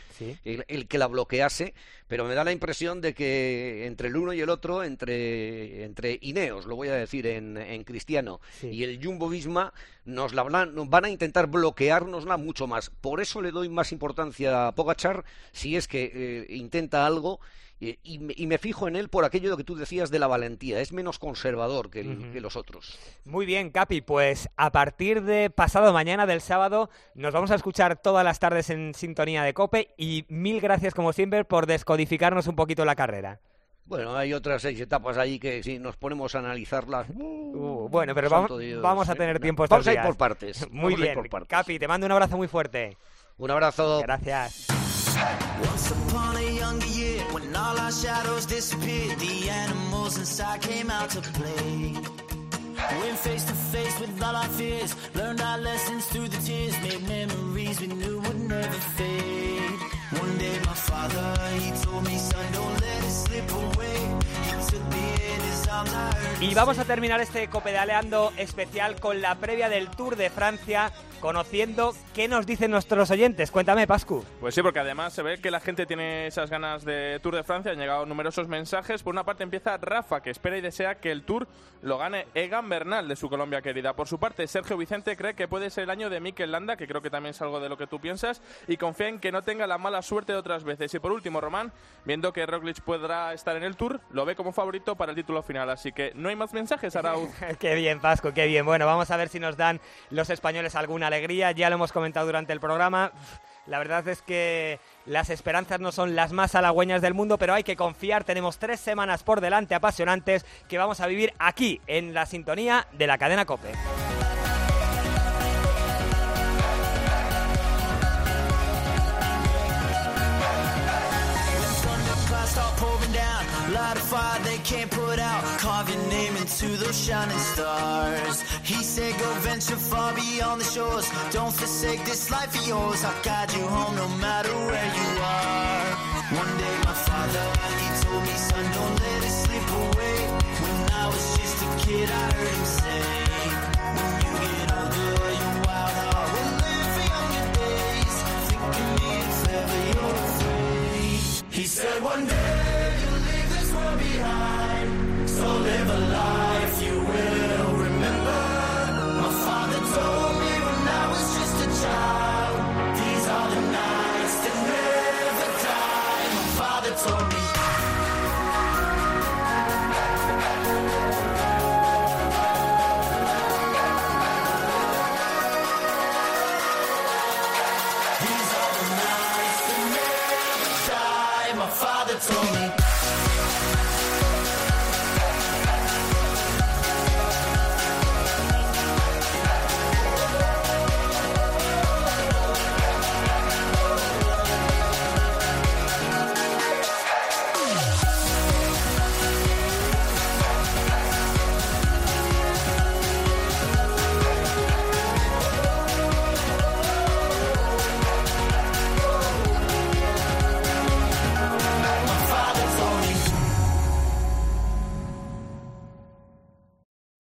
el, el que la bloquease, pero me da la impresión de que entre el uno y el otro, entre, entre Ineos, lo voy a decir en, en cristiano, y el Jumbo Visma, nos, la nos van a intentar bloqueárnosla mucho más. Por eso le doy más importancia a Pogachar, si es que eh, intenta algo. Y, y me, y me fijo en él por aquello que tú decías de la valentía. Es menos conservador que, el- Ujú. que los otros. Muy bien, Capi, pues a partir de pasado mañana del sábado nos vamos a escuchar todas las tardes en sintonía de Cope y mil gracias como siempre por descodificarnos un poquito la carrera. Bueno, hay otras seis etapas ahí que si nos ponemos a analizarlas. Uh, bueno, pero vamos, Dios, vamos a ¿eh? tener tiempo estos Vamos a ir días. por partes. Muy bien, por partes. Capi, te mando un abrazo muy fuerte. Un abrazo. Gracias. Once upon a younger year, when all our shadows disappeared, the animals inside came out to play. Went face to face with all our fears, learned our lessons through the tears, made memories we knew would never fade. One day my father, he told me, son, don't let it slip away. Y vamos a terminar este copedaleando especial con la previa del Tour de Francia, conociendo qué nos dicen nuestros oyentes. Cuéntame, Pascu. Pues sí, porque además se ve que la gente tiene esas ganas de Tour de Francia. Han llegado numerosos mensajes. Por una parte empieza Rafa, que espera y desea que el Tour lo gane Egan Bernal de su Colombia querida. Por su parte, Sergio Vicente cree que puede ser el año de Mikel Landa, que creo que también es algo de lo que tú piensas, y confía en que no tenga la mala suerte de otras veces. Y por último, Román, viendo que Roglic podrá estar en el Tour, lo ve como favorito para el título final. Así que no hay más mensajes, Arauz. qué bien, Pascu, qué bien. Bueno, vamos a ver si nos dan los españoles alguna alegría. Ya lo hemos comentado durante el programa. La verdad es que las esperanzas no son las más halagüeñas del mundo, pero hay que confiar. Tenemos tres semanas por delante apasionantes que vamos a vivir aquí, en la sintonía de la cadena COPE. light a fire they can't put out. Carve your name into those shining stars. He said, Go venture far beyond the shores. Don't forsake this life of yours. I'll guide you home no matter where you are. One day, my father, he told me, Son, don't let it slip away. When I was just a kid, I heard him say, When you get older, you wild heart will live for younger days. Thinking me ever your fate. He said, One day behind. So live a life you